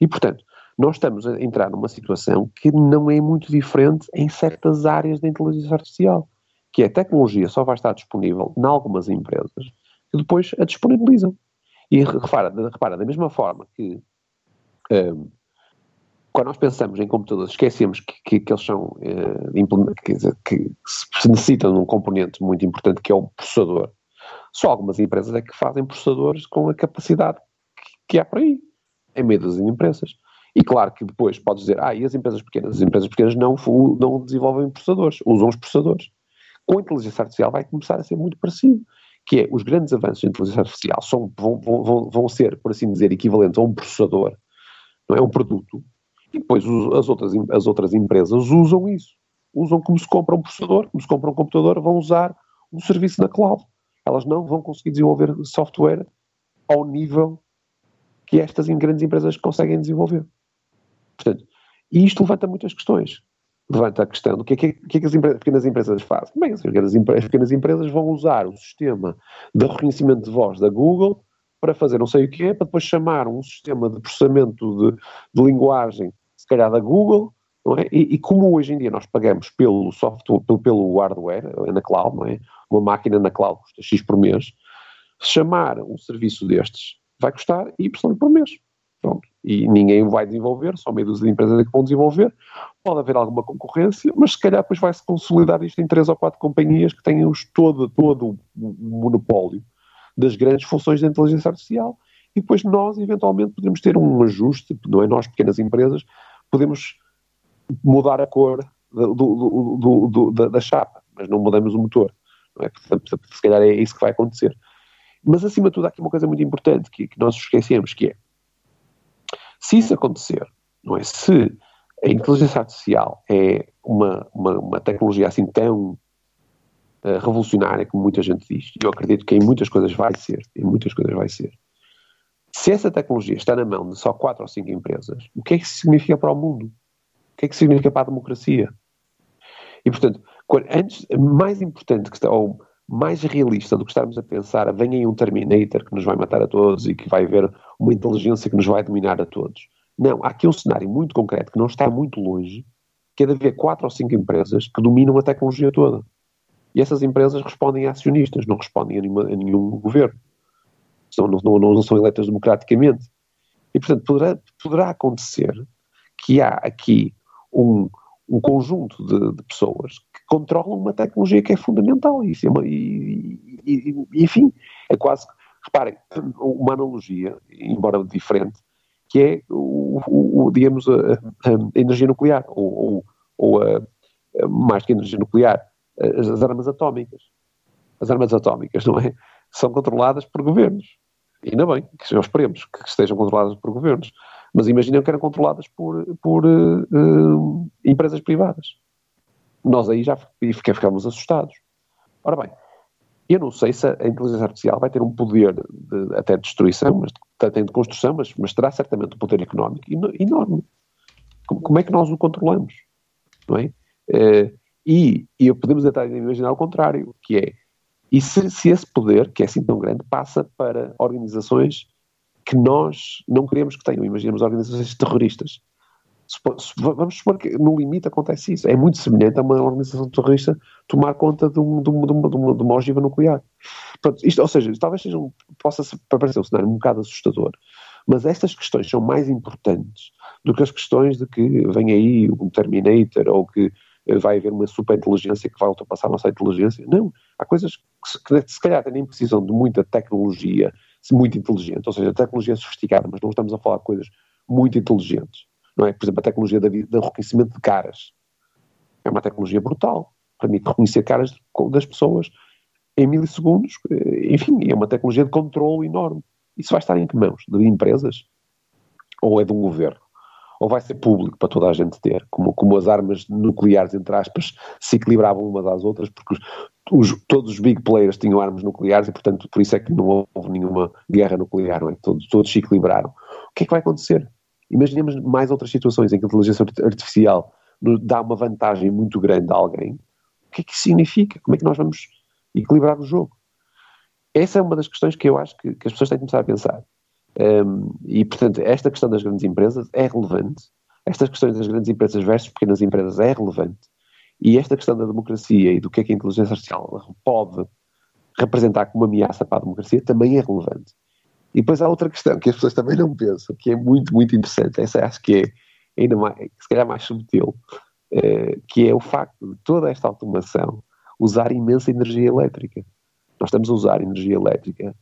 E, portanto, nós estamos a entrar numa situação que não é muito diferente em certas áreas da inteligência artificial, que é a tecnologia só vai estar disponível em algumas empresas que depois a disponibilizam. E repara, repara da mesma forma que um, quando nós pensamos em computadores, esquecemos que, que, que eles são, uh, dizer, que se necessitam de um componente muito importante que é o processador. Só algumas empresas é que fazem processadores com a capacidade que, que há por aí, em meio das empresas. E claro que depois podes dizer, ah, e as empresas pequenas? As empresas pequenas não, não desenvolvem processadores, usam os processadores. Com a inteligência artificial vai começar a ser muito parecido, que é os grandes avanços em inteligência artificial são, vão, vão, vão ser, por assim dizer, equivalentes a um processador, não é um produto, e depois as outras, as outras empresas usam isso. Usam como se compra um processador, como se compra um computador, vão usar um serviço na cloud. Elas não vão conseguir desenvolver software ao nível que estas grandes empresas conseguem desenvolver. Portanto, e isto levanta muitas questões. Levanta a questão do que é que, que, é que as pequenas empresas fazem. Bem, as pequenas, as pequenas empresas vão usar o sistema de reconhecimento de voz da Google para fazer não sei o quê, para depois chamar um sistema de processamento de, de linguagem, se calhar da Google, é? E, e, como hoje em dia nós pagamos pelo software, pelo, hardware, na cloud, não é? Uma máquina na cloud custa X por mês, chamar um serviço destes vai custar Y por mês. Pronto. E ninguém vai desenvolver, só meio dúzia de empresas é que vão desenvolver. Pode haver alguma concorrência, mas se calhar depois vai-se consolidar isto em três ou quatro companhias que tenham todo, todo o monopólio das grandes funções da inteligência artificial. E depois nós, eventualmente, podemos ter um ajuste, não é? Nós, pequenas empresas, podemos mudar a cor do, do, do da, da, chapa, mas não mudamos o motor. Não é? Portanto, se calhar é isso que vai acontecer. Mas, acima de tudo, há aqui uma coisa muito importante que, que nós esquecemos, que é se isso acontecer, não é? Se a inteligência artificial é uma, uma, uma tecnologia assim tão uh, revolucionária como muita gente diz, e eu acredito que em muitas coisas vai ser, em muitas coisas vai ser. Se essa tecnologia está na mão de só quatro ou cinco empresas, o que é que isso significa para o mundo? O que é que significa para a democracia? E, portanto, antes, mais importante que está, ou mais realista do que estarmos a pensar, vem aí um Terminator que nos vai matar a todos e que vai haver uma inteligência que nos vai dominar a todos. Não, há aqui um cenário muito concreto que não está muito longe, que é de haver quatro ou cinco empresas que dominam a tecnologia toda. E essas empresas respondem a acionistas, não respondem a, nenhuma, a nenhum governo. São, não, não, não, são eleitas democraticamente. E, portanto, poderá, poderá acontecer que há aqui um, um conjunto de, de, pessoas controlam uma tecnologia que é fundamental. E, e, e, e, enfim, é quase, reparem, uma analogia, embora diferente, que é, o, o, o digamos, a, a, energia nuclear, ou, ou, a, mais que a energia nuclear, as, as armas atómicas. As armas atómicas, não é? São controladas por governos. Ainda bem, que já esperemos que estejam controladas por governos. Mas imaginam que eram controladas por, por uh, uh, empresas privadas. Nós aí já ficamos assustados. Ora bem, eu não sei se a inteligência artificial vai ter um poder de, até de destruição, mas tem de construção, mas, mas terá certamente um poder económico enorme. Como, como é que nós o controlamos? Não é? Uh, e, e podemos até imaginar o contrário, que é, e se, se esse poder, que é assim tão grande, passa para organizações que nós não queremos que tenham, imaginemos organizações terroristas. Vamos supor que no limite acontece isso. É muito semelhante a uma organização terrorista tomar conta de, um, de, uma, de, uma, de uma ogiva nuclear. Isto, ou seja, talvez seja um, possa parecer um cenário um bocado assustador, mas estas questões são mais importantes do que as questões de que vem aí um Terminator ou que eh, vai haver uma super inteligência que vai ultrapassar a nossa inteligência. Não. Há coisas que que se calhar nem precisam de muita tecnologia muito inteligente, ou seja, tecnologia sofisticada, mas não estamos a falar de coisas muito inteligentes não é? Por exemplo, a tecnologia do reconhecimento de caras. É uma tecnologia brutal. Permite reconhecer caras das pessoas em milissegundos. Eh, enfim, é uma tecnologia de controle enorme. Isso vai estar em que mãos? De empresas? Ou é de um governo? Ou vai ser público para toda a gente ter? Como, como as armas nucleares, entre aspas, se equilibravam umas às outras, porque os, os, todos os big players tinham armas nucleares e, portanto, por isso é que não houve nenhuma guerra nuclear, não é? Todos, todos se equilibraram. O que é que vai acontecer? Imaginemos mais outras situações em que a inteligência artificial dá uma vantagem muito grande a alguém. O que é que isso significa? Como é que nós vamos equilibrar o jogo? Essa é uma das questões que eu acho que, que as pessoas têm que começar a pensar. Um, e, portanto, esta questão das grandes empresas é relevante. Estas questões das grandes empresas versus pequenas empresas é relevante. E esta questão da democracia e do que é que a inteligência artificial pode representar como ameaça para a democracia também é relevante. E depois há outra questão que as pessoas também não pensam, que é muito, muito interessante, essa acho que é ainda mais, se calhar mais subtil, uh, que é o facto de toda esta automação usar imensa energia elétrica. Nós estamos a usar energia elétrica,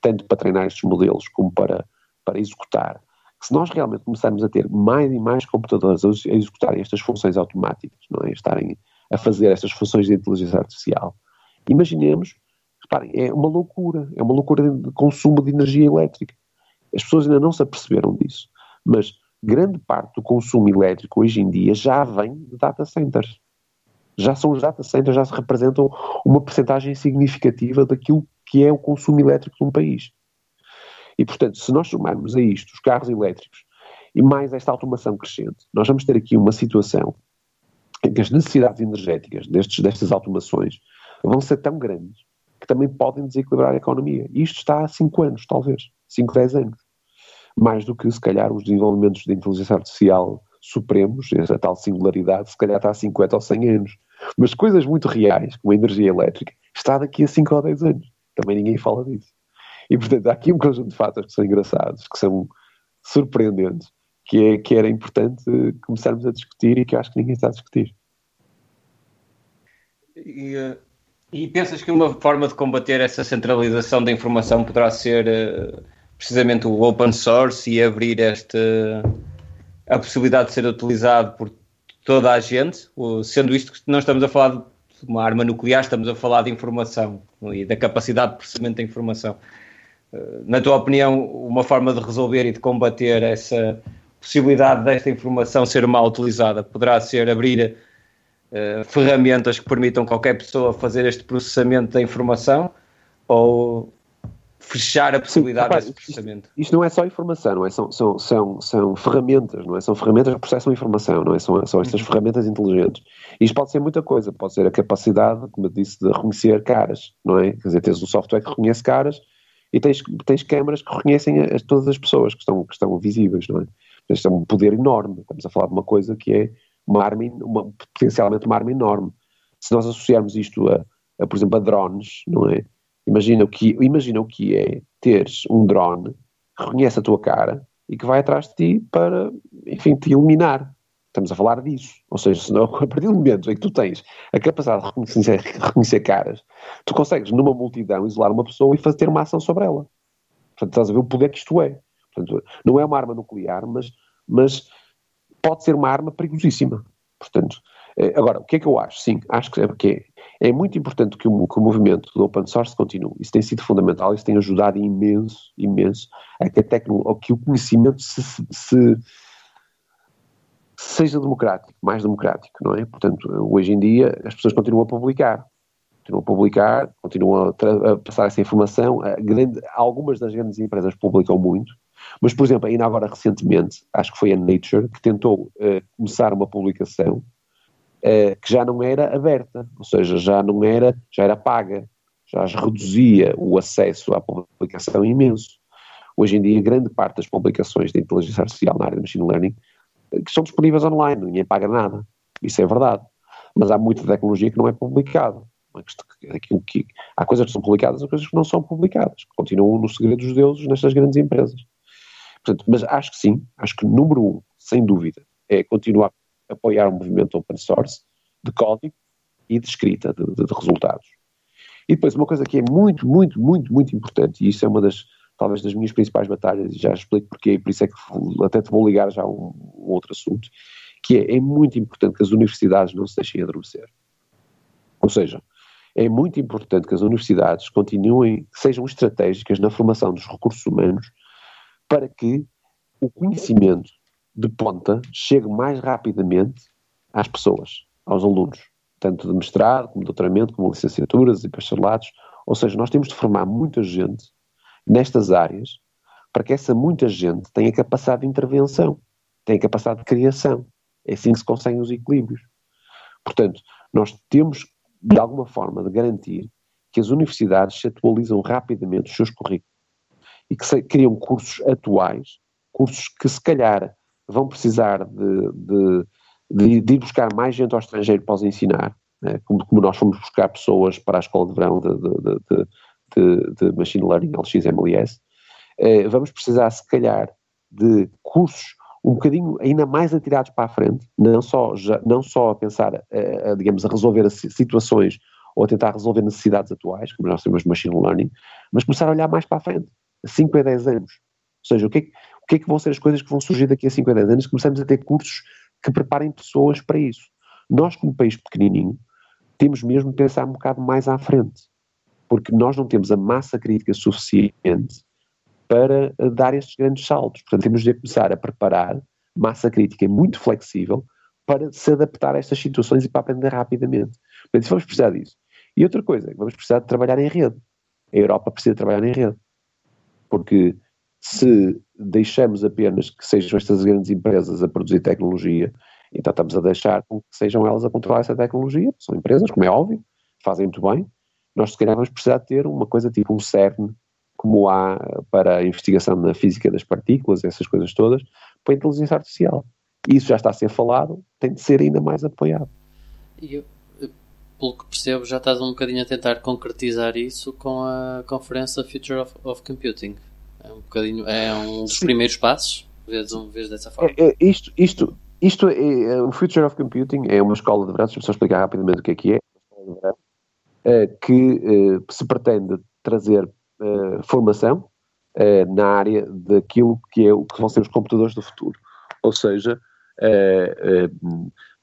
tanto para treinar estes modelos como para, para executar. Se nós realmente começarmos a ter mais e mais computadores a executarem estas funções automáticas, não é? estarem a fazer estas funções de inteligência artificial, imaginemos É uma loucura, é uma loucura de consumo de energia elétrica. As pessoas ainda não se aperceberam disso, mas grande parte do consumo elétrico hoje em dia já vem de data centers. Já são os data centers, já se representam uma percentagem significativa daquilo que é o consumo elétrico de um país. E, portanto, se nós somarmos a isto os carros elétricos e mais esta automação crescente, nós vamos ter aqui uma situação em que as necessidades energéticas destes, destas automações vão ser tão grandes também podem desequilibrar a economia. E isto está há 5 anos, talvez, 5, 10 anos. Mais do que, se calhar, os desenvolvimentos de inteligência artificial supremos, essa tal singularidade, se calhar está há 50 ou 100 anos. Mas coisas muito reais, como a energia elétrica, está daqui a 5 ou 10 anos. Também ninguém fala disso. E, portanto, há aqui um conjunto de fatos que são engraçados, que são surpreendentes, que, é, que era importante começarmos a discutir e que eu acho que ninguém está a discutir. E, uh, e pensas que uma forma de combater essa centralização da informação poderá ser uh, precisamente o open source e abrir esta a possibilidade de ser utilizado por toda a gente, sendo isto que não estamos a falar de uma arma nuclear, estamos a falar de informação e da capacidade de processamento da informação. Uh, na tua opinião, uma forma de resolver e de combater essa possibilidade desta informação ser mal utilizada poderá ser abrir uh, ferramentas que permitam qualquer pessoa fazer este processamento da informação ou fechar a possibilidade Sim, rapaz, desse processamento. Isto, isto, não é só informação, não é? São, são, são, são ferramentas, não é? São ferramentas que processam informação, não é? São, são estas uhum. ferramentas inteligentes. Isto pode ser muita coisa, pode ser a capacidade, como eu disse, de reconhecer caras, não é? Quer dizer, tens um software que reconhece caras e tens, tens câmaras que reconhecem as, todas as pessoas que estão, que estão visíveis, não é? Isto é um poder enorme, estamos a falar de uma coisa que é uma arma, uma, potencialmente uma arma enorme. Se nós associarmos isto a, a, por exemplo, a drones, não é? Imagina o que, imagina o que é teres um drone que reconhece a tua cara, e que vai atrás de ti para, enfim, te eliminar. Estamos a falar disso. Ou seja, senão, a partir do momento em que tu tens a capacidade de reconhecer, reconhecer caras, tu consegues, numa multidão, isolar uma pessoa e fazer uma ação sobre ela. Portanto, estás a ver o poder que isto é. Portanto, não é uma arma nuclear, mas, mas pode ser uma arma perigosíssima. Portanto, eh, agora, o que é que eu acho? Sim, acho que é, é muito importante que o, que o, movimento do open source continue. Isso tem sido fundamental, isso tem ajudado imenso, imenso, a que, a tecno, que o conhecimento se, se, se, seja democrático, mais democrático, não é? Portanto, hoje em dia as pessoas continuam a publicar, continuam a publicar, continuam a, a passar essa informação. Grande, algumas das grandes empresas publicam muito, mas, por exemplo, ainda agora recentemente, acho que foi a Nature que tentou uh, começar uma publicação uh, que já não era aberta, ou seja, já não era, já era paga, já reduzia o acesso à publicação imenso. Hoje em dia, grande parte das publicações de inteligência artificial na área de machine learning uh, que são disponíveis online, ninguém paga nada. Isso é verdade. Mas há muita tecnologia que não é publicada. Há coisas que são publicadas, há coisas que não são publicadas, que continuam no segredo dos deuses nestas grandes empresas. Portanto, mas acho que sim, acho que número um, sem dúvida, é continuar a apoiar o movimento open source de código e de escrita de, de, de resultados. E depois uma coisa que é muito, muito, muito, muito importante, e isso é uma das, talvez das minhas principais batalhas, e já explico porquê, por isso é que até te vou ligar já a um, um outro assunto, que é, é muito importante que as universidades não se deixem adormecer. Ou seja, é muito importante que as universidades continuem, sejam estratégicas na formação dos recursos humanos para que o conhecimento de ponta chegue mais rapidamente às pessoas, aos alunos, tanto de mestrado, como de doutoramento, como licenciaturas e bacharelados. Ou seja, nós temos de formar muita gente nestas áreas para que essa muita gente tenha capacidade de intervenção, tenha capacidade de criação. É assim que se conseguem os equilíbrios. Portanto, nós temos, de alguma forma, de garantir que as universidades se atualizam rapidamente os seus currículos e que criam cursos atuais, cursos que se calhar vão precisar de, de, de, de ir buscar mais gente ao estrangeiro para os ensinar, né? como, como, nós fomos buscar pessoas para a escola de verão de, Machine Learning LXMLS, eh, vamos precisar se calhar de cursos um bocadinho ainda mais atirados para a frente, não só, já, não só a pensar, a, a, digamos, a resolver situações ou a tentar resolver necessidades atuais, como nós temos Machine Learning, mas começar a olhar mais para a frente. 5 a 10 anos. Ou seja, o que, é que, o que é que vão ser as coisas que vão surgir daqui a 5 a 10 anos? Começamos a ter cursos que preparem pessoas para isso. Nós, como país pequenininho, temos mesmo de pensar um bocado mais à frente, porque nós não temos a massa crítica suficiente para eh, dar estes grandes saltos. Portanto, temos de começar a preparar massa crítica muito flexível para se adaptar a estas situações e para aprender rapidamente. Portanto, vamos precisar disso. E outra coisa, vamos precisar de trabalhar em rede. A Europa precisa trabalhar em rede porque se deixamos apenas que sejam estas grandes empresas a produzir tecnologia, então estamos a deixar que sejam elas a controlar essa tecnologia, são empresas, como é óbvio, fazem muito bem, nós se calhar vamos precisar ter uma coisa tipo um CERN, como há para a investigação na física das partículas, essas coisas todas, para a inteligência artificial. Isso já está a ser falado, tem de ser ainda mais apoiado. Eu, pelo que percebo, já estás um bocadinho a tentar concretizar isso com a conferência Future of, of Computing. É um bocadinho, é um dos Sim. primeiros passos, vês, um, vês dessa forma. É, é, isto, isto, isto é, é, o Future of Computing é uma escola de verão, deixa-me só explicar rapidamente o que é que é, é que é, se pretende trazer formação na área daquilo que, é, que vão ser os computadores do futuro. Ou seja,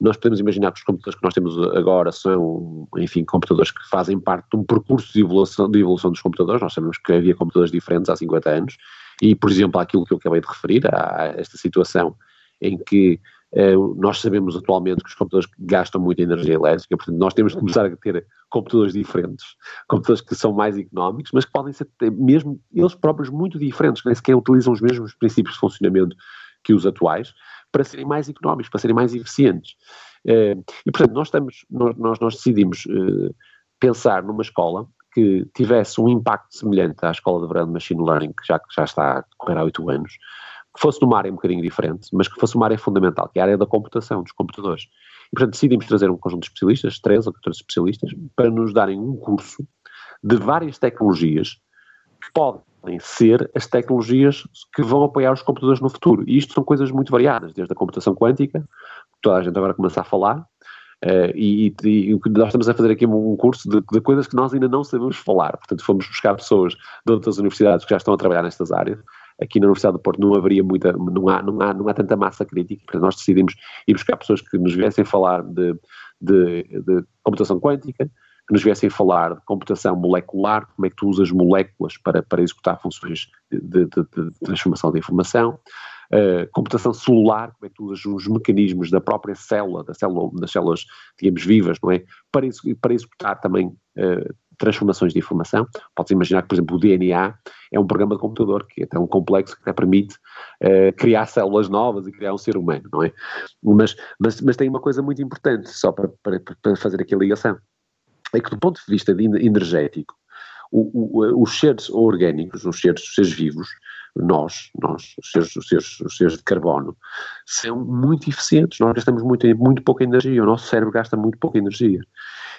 nós podemos imaginar que os computadores que nós temos agora são, enfim, computadores que fazem parte de um percurso de evolução, de evolução dos computadores. Nós sabemos que havia computadores diferentes há 50 anos. E, por exemplo, aquilo que eu acabei de referir, a esta situação em que eh, nós sabemos atualmente que os computadores gastam muita energia elétrica, portanto nós temos de começar a ter computadores diferentes, computadores que são mais económicos, mas que podem ser mesmo eles próprios muito diferentes, que nem sequer utilizam os mesmos princípios de funcionamento que os atuais, para serem mais económicos, para serem mais eficientes. Eh, e, portanto, nós, estamos, nós, nós decidimos eh, pensar numa escola que tivesse um impacto semelhante à escola de verão de Machine Learning, que já, já está a decorrer há oito anos, que fosse numa área um bocadinho diferente, mas que fosse uma área fundamental, que é a área da computação, dos computadores. E, portanto, decidimos trazer um conjunto de especialistas, 13 ou 14 especialistas, para nos darem um curso de várias tecnologias que podem ser as tecnologias que vão apoiar os computadores no futuro. E isto são coisas muito variadas, desde a computação quântica, que toda a gente agora começa a falar, Uh, e, o que nós estamos a fazer aqui é um curso de, de, coisas que nós ainda não sabemos falar. Portanto, fomos buscar pessoas de outras universidades que já estão a trabalhar nestas áreas. Aqui na Universidade do Porto não haveria muita, não há, não há, não há tanta massa crítica, portanto nós decidimos ir buscar pessoas que nos viessem falar de, de, de computação quântica, que nos viessem falar de computação molecular, como é que tu usas moléculas para, para executar funções de, de transformação de informação, uh, computação celular, como é que tu usas os mecanismos da própria célula, da célula das células, digamos, vivas, não é? Para, para executar também uh, transformações de informação. Podes imaginar que, por exemplo, o DNA é um programa de computador que é tão complexo que até permite uh, criar células novas e criar um ser humano, não é? Mas, mas, mas tem uma coisa muito importante, só para, para, para fazer aqui a ligação, é que do ponto de vista de energético, o, o, os seres orgânicos, os seres, os seres vivos, nós, nós os, seres, os, seres, os seres de carbono, são muito eficientes. Nós gastamos muito, muito pouca energia, o nosso cérebro gasta muito pouca energia.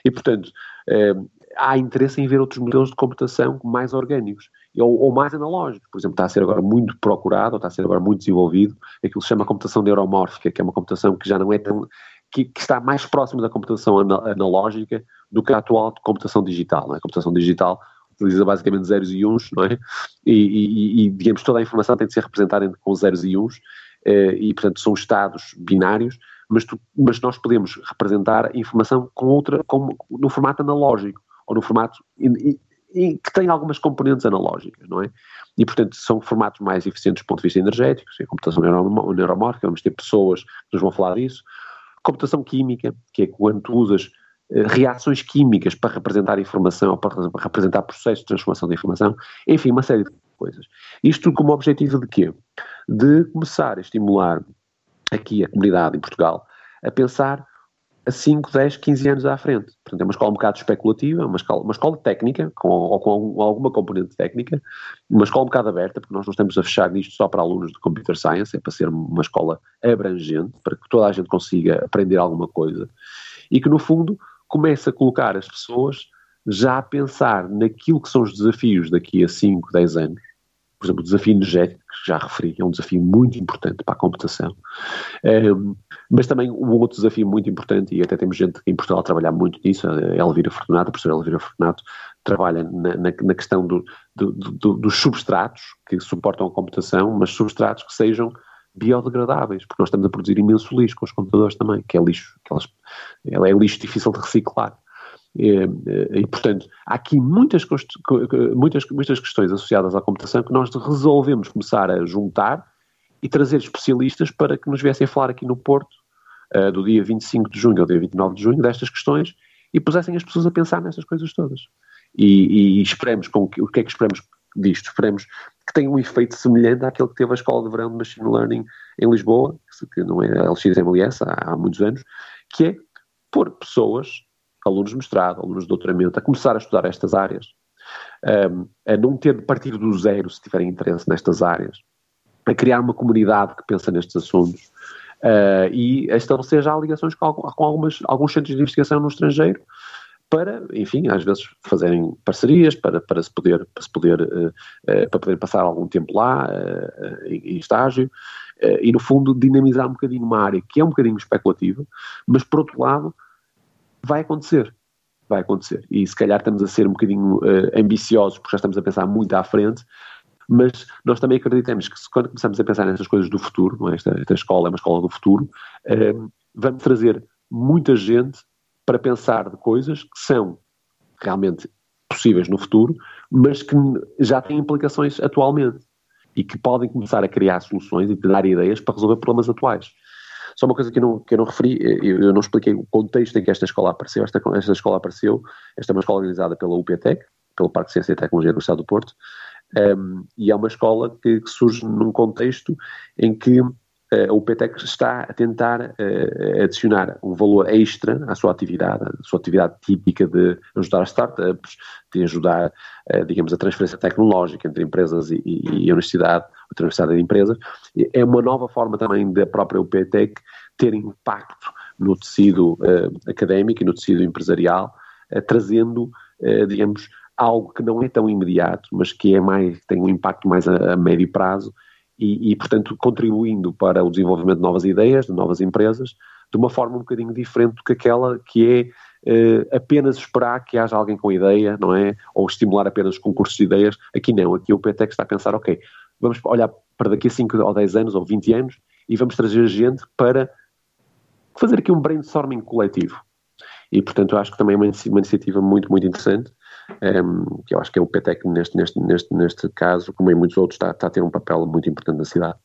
E, portanto, eh, há interesse em ver outros modelos de computação mais orgânicos ou, ou, mais analógicos. Por exemplo, está a ser agora muito procurado, ou está a ser agora muito desenvolvido, aquilo que se chama computação neuromórfica, que é uma computação que já não é tão. que, que está mais próxima da computação analógica do que a atual computação digital. É? A computação digital utiliza basicamente zeros e uns, não é? E, e, e, digamos, toda a informação tem de ser representada com zeros e uns, eh, e portanto são estados binários, mas, tu, mas nós podemos representar a informação com outra, com, no formato analógico, ou no formato e, e, que tem algumas componentes analógicas, não é? E, portanto, são formatos mais eficientes do ponto de vista energético, a computação neuromórfica, vamos ter pessoas que nos vão falar disso. Computação química, que é quando tu usas reações químicas para representar informação, para representar processos de transformação de informação, enfim, uma série de coisas. Isto como objetivo de quê? De começar a estimular aqui a comunidade em Portugal a pensar a 5, 10, 15 anos à frente. Portanto, é uma escola um bocado especulativa, uma escola, uma escola técnica, com, ou com alguma componente técnica, uma escola um bocado aberta, porque nós não estamos a fechar nisto só para alunos de Computer Science, é para ser uma escola abrangente, para que toda a gente consiga aprender alguma coisa, e que, no fundo, comece a colocar as pessoas já a pensar naquilo que são os desafios daqui a 5, 10 anos. Por exemplo, o desafio energético, que já referi, é um desafio muito importante para a computação. Um, mas também um outro desafio muito importante, e até temos gente em Portugal a trabalhar muito nisso, a Elvira Fortunato, a professora Elvira Fortunato, trabalha na, na, na questão do, do, do, dos substratos que suportam a computação, mas substratos que sejam biodegradáveis, porque nós estamos a produzir imenso lixo com os computadores também, que é lixo, que elas, é lixo difícil de reciclar. E, e, portanto, há aqui muitas, muitas, muitas questões associadas à computação que nós resolvemos começar a juntar e trazer especialistas para que nos viessem a falar aqui no Porto, uh, do dia 25 de junho ao dia 29 de junho, destas questões e pusessem as pessoas a pensar nestas coisas todas. E, e com, o que é que esperemos disto? Esperemos que tenha um efeito semelhante àquele que teve a Escola de Verão de Machine Learning em Lisboa, que não é a LXMLS há, há muitos anos, que é pôr pessoas, alunos de mestrado, alunos de doutoramento, a começar a estudar estas áreas, um, a não ter de partir do zero se tiverem interesse nestas áreas, a criar uma comunidade que pensa nestes assuntos. Uh, e a estabelecer já ligações com, com algumas, alguns centros de investigação no estrangeiro para, enfim, às vezes fazerem parcerias para, para se poder, para, se poder, uh, uh, para poder passar algum tempo lá uh, em, estágio e, no fundo, dinamizar um bocadinho uma área que é um bocadinho especulativa, mas, por outro lado, vai acontecer. Vai acontecer. E se calhar estamos a ser um bocadinho ambiciosos, porque já estamos a pensar muito à frente, mas nós também acreditamos que se, quando começamos a pensar nessas coisas do futuro, é? esta, esta escola é uma escola do futuro, vamos trazer muita gente para pensar de coisas que são realmente possíveis no futuro, mas que já têm implicações atualmente e que podem começar a criar soluções e dar ideias para resolver problemas atuais. Só uma coisa que eu não, que eu não referi, eu, eu não expliquei o contexto em que esta escola apareceu. Esta, esta escola apareceu, esta é uma escola organizada pela UPTEC, pelo Parque de Ciência e Tecnologia do Estado do Porto, um, e é uma escola que, que surge num contexto em que uh, o PTEC está a tentar uh, adicionar um valor extra à sua atividade, à sua atividade típica de ajudar as startups, de ajudar, uh, digamos, a transferência tecnológica entre empresas e, e, e a universidade, a transferência de empresas. É uma nova forma também da própria UPTEC ter impacto no tecido académico e no tecido empresarial, trazendo, digamos, algo que não é tão imediato, mas que é mais, tem um impacto mais a, a médio prazo e, e, portanto, contribuindo para o desenvolvimento de novas ideias, de novas empresas, de uma forma um bocadinho diferente do que aquela que é uh, apenas esperar que haja alguém com ideia, não é? Ou estimular apenas concursos de ideias. Aqui não, aqui o PTEC está a pensar, ok, vamos olhar para daqui a 5 ou 10 anos ou 20 anos e vamos trazer gente para fazer aqui um brainstorming coletivo. E, portanto, acho que também é uma, uma iniciativa muito, muito interessante, um, ehm, que eu acho que é o PTEC neste, neste, neste, neste caso, como em muitos outros, está, está a ter um papel muito importante na cidade.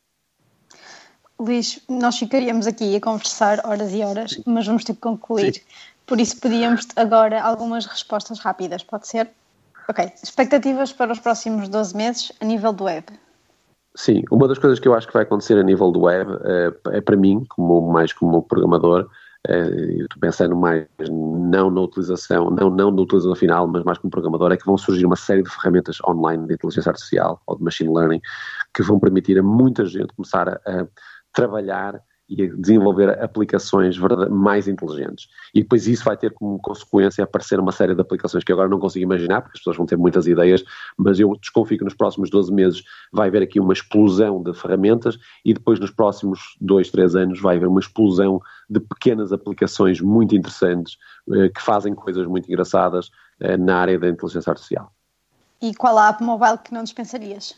Luís, nós ficaríamos aqui a conversar horas e horas, mas vamos ter que concluir. Sim. Por isso pedíamos agora algumas respostas rápidas, pode ser? Ok. Expectativas para os próximos 12 meses a nível do web? Sim, uma das coisas que eu acho que vai acontecer a nível do web é, é para mim, como mais como programador, eu estou pensando mais não na utilização, não, não na utilização final, mas mais como programador, é que vão surgir uma série de ferramentas online de inteligência artificial ou de machine learning que vão permitir a muita gente começar a, a trabalhar e desenvolver aplicações mais inteligentes. E depois isso vai ter como consequência aparecer uma série de aplicações que agora não consigo imaginar, porque as pessoas vão ter muitas ideias, mas eu desconfio que nos próximos 12 meses vai haver aqui uma explosão de ferramentas e depois nos próximos 2, 3 anos vai haver uma explosão de pequenas aplicações muito interessantes eh, que fazem coisas muito engraçadas eh, na área da inteligência artificial. E qual a app mobile que não dispensarias?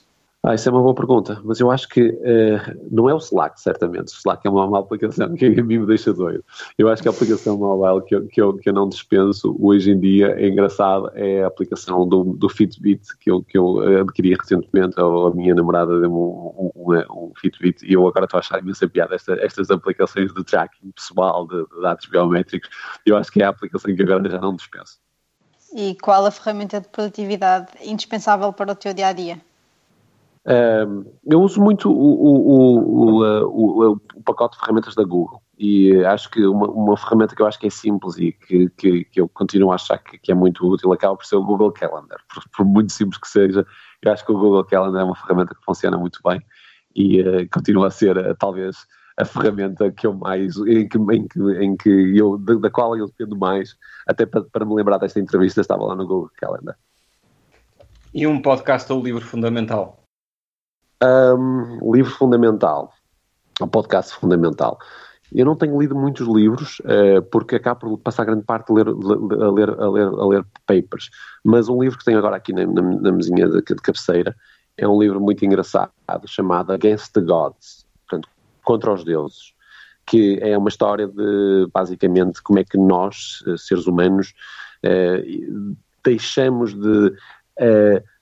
Ah, isso é uma boa pergunta, mas eu acho que uh, não é o Slack, certamente. O Slack é uma, uma aplicação que a mim me deixa doido. Eu acho que a aplicação mobile que eu, que eu, que eu não dispenso hoje em dia é engraçado, é a aplicação do, do Fitbit que eu, que eu adquiri recentemente. A, minha namorada deu-me um, um, um, Fitbit e eu agora estou a achar imensa piada esta, estas aplicações de tracking pessoal, de, de dados biométricos. Eu acho que é a aplicação que agora já não dispenso. E qual a ferramenta de produtividade indispensável para o teu dia a dia? Eu uso muito o, o, o, o, pacote de ferramentas da Google e acho que uma, uma, ferramenta que eu acho que é simples e que, que, que eu continuo a achar que, que, é muito útil acaba por ser o Google Calendar. Por, por, muito simples que seja, eu acho que o Google Calendar é uma ferramenta que funciona muito bem e uh, continua a ser uh, talvez a ferramenta que eu mais, em que, em que, em que eu, da, qual eu dependo mais, até para, para me lembrar desta entrevista, estava lá no Google Calendar. E um podcast ou livro fundamental? Um, livro fundamental, um podcast fundamental. Eu não tenho lido muitos livros, uh, porque acabo por passar grande parte a ler, a, ler, a, ler, a ler papers, mas um livro que tenho agora aqui na, na, na mesinha de, de cabeceira é um livro muito engraçado, chamado Against the Gods, portanto, contra os deuses, que é uma história de, basicamente, como é que nós, eh, seres humanos, uh, deixamos de... Uh,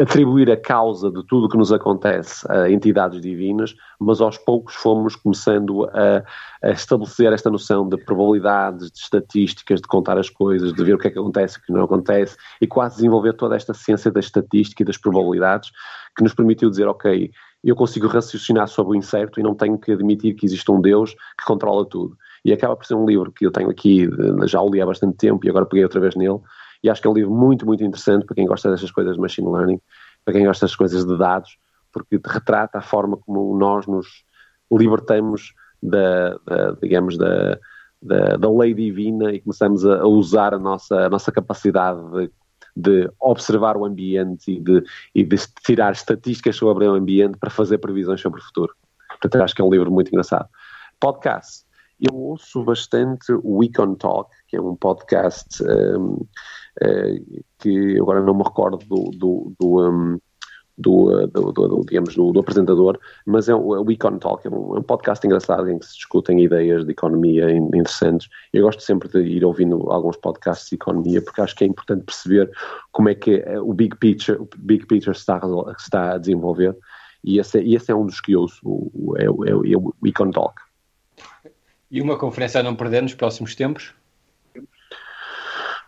atribuir a causa de tudo o que nos acontece a entidades divinas, mas aos poucos fomos começando a, a, estabelecer esta noção de probabilidades, de estatísticas, de contar as coisas, de ver o que é que acontece e o que não acontece, e quase desenvolver toda esta ciência da estatística e das probabilidades que nos permitiu dizer, ok, eu consigo raciocinar sobre o incerto e não tenho que admitir que existe um Deus que controla tudo. E acaba por ser um livro que eu tenho aqui, já o li há bastante tempo e agora peguei outra vez nele, e acho que é um livro muito, muito interessante para quem gosta destas coisas de machine learning, para quem gosta das coisas de dados, porque retrata a forma como nós nos libertamos da, da digamos, da, da, da, lei divina e começamos a, usar a nossa, a nossa capacidade de, de observar o ambiente e de, e de tirar estatísticas sobre o ambiente para fazer previsões sobre o futuro. Portanto, acho que é um livro muito engraçado. Podcast. Eu ouço bastante o Econ Talk, que é um podcast um, que agora não me recordo do, do, do, um, do, do, do, digamos, do, do, apresentador, mas é o, o Econ Talk, é um, é um, podcast engraçado em que se discutem ideias de economia interessantes. Eu gosto sempre de ir ouvindo alguns podcasts de economia porque acho que é importante perceber como é que é, o big picture, o big picture está, está a desenvolver e esse, é, esse é um dos que ouço, o, é, é, é o Econ Talk. E uma conferência a não perder nos próximos tempos?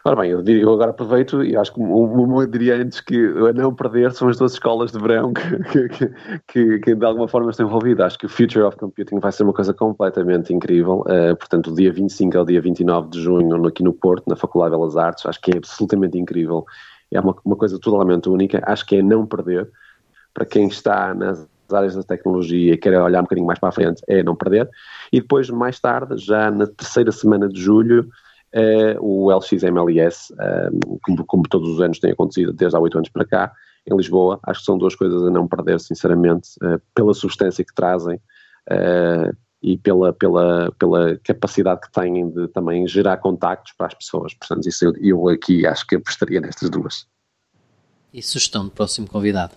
Ora bem, eu, diria, eu agora aproveito e acho que o diria antes que a não perder são as duas escolas de verão que, que, que, que, de alguma forma estão envolvidas. Acho que o Future of Computing vai ser uma coisa completamente incrível. Uh, portanto, o dia 25 ao dia 29 de junho, aqui no Porto, na Faculdade de Belas Artes, acho que é absolutamente incrível. É uma, uma coisa totalmente única. Acho que é não perder. Para quem está nas áreas da tecnologia e quer olhar um bocadinho mais para a frente, é não perder. E depois, mais tarde, já na terceira semana de julho, uh, o LXMLS, um, como, como, todos os anos tem acontecido desde há oito anos para cá, em Lisboa. Acho que são duas coisas a não perder, sinceramente, uh, pela substância que trazem uh, e pela, pela, pela capacidade que têm de também gerar contactos para as pessoas. Portanto, isso eu, eu aqui acho que apostaria nestas duas. E sugestão do próximo convidado?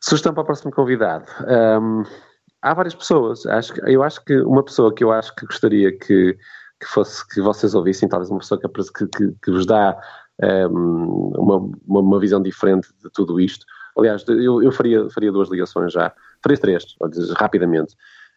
Sugestão para o próximo convidado. Um, há várias pessoas. Acho, eu acho que uma pessoa que eu acho que gostaria que, que fosse que vocês ouvissem, talvez uma pessoa que, que, que vos dá um, uma, uma, visão diferente de tudo isto. Aliás, eu, eu faria, faria duas ligações já, três, três, rapidamente.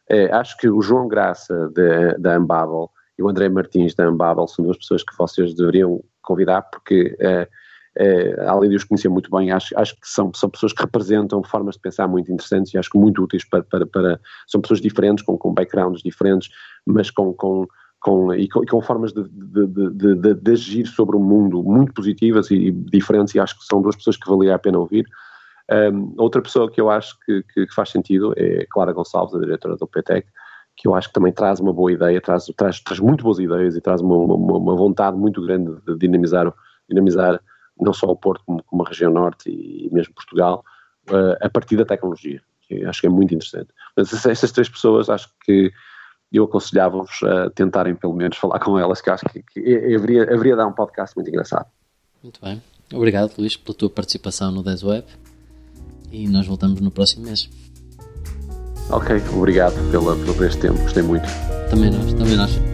É, acho que o João Graça da Ambabel e o André Martins da Ambabel são duas pessoas que vocês deveriam convidar, porque é, é, além de os conhecer muito bem, acho, acho que são, são pessoas que representam formas de pensar muito interessantes e acho que muito úteis para, para, para são pessoas diferentes, com, com backgrounds diferentes, mas com, com com, e, com, e com formas de, de, de, de, agir sobre o mundo muito positivas e, diferentes, e acho que são duas pessoas que valia a pena ouvir. Um, outra pessoa que eu acho que, que, que, faz sentido é Clara Gonçalves, a diretora do PETEC, que eu acho que também traz uma boa ideia, traz, traz, traz muito boas ideias e traz uma, uma, uma vontade muito grande de dinamizar, dinamizar não só o Porto como, como a região norte e, mesmo Portugal, uh, a partir da tecnologia, que acho que é muito interessante. Mas essas três pessoas acho que eu aconselhava-vos a tentarem pelo menos falar com elas, que acho que, que haveria, haveria dar um podcast muito engraçado. Muito bem. Obrigado, Luís, pela tua participação no 10 Web e nós voltamos no próximo mês. Ok, obrigado pela, pelo este tempo, gostei muito. Também nós, também nós.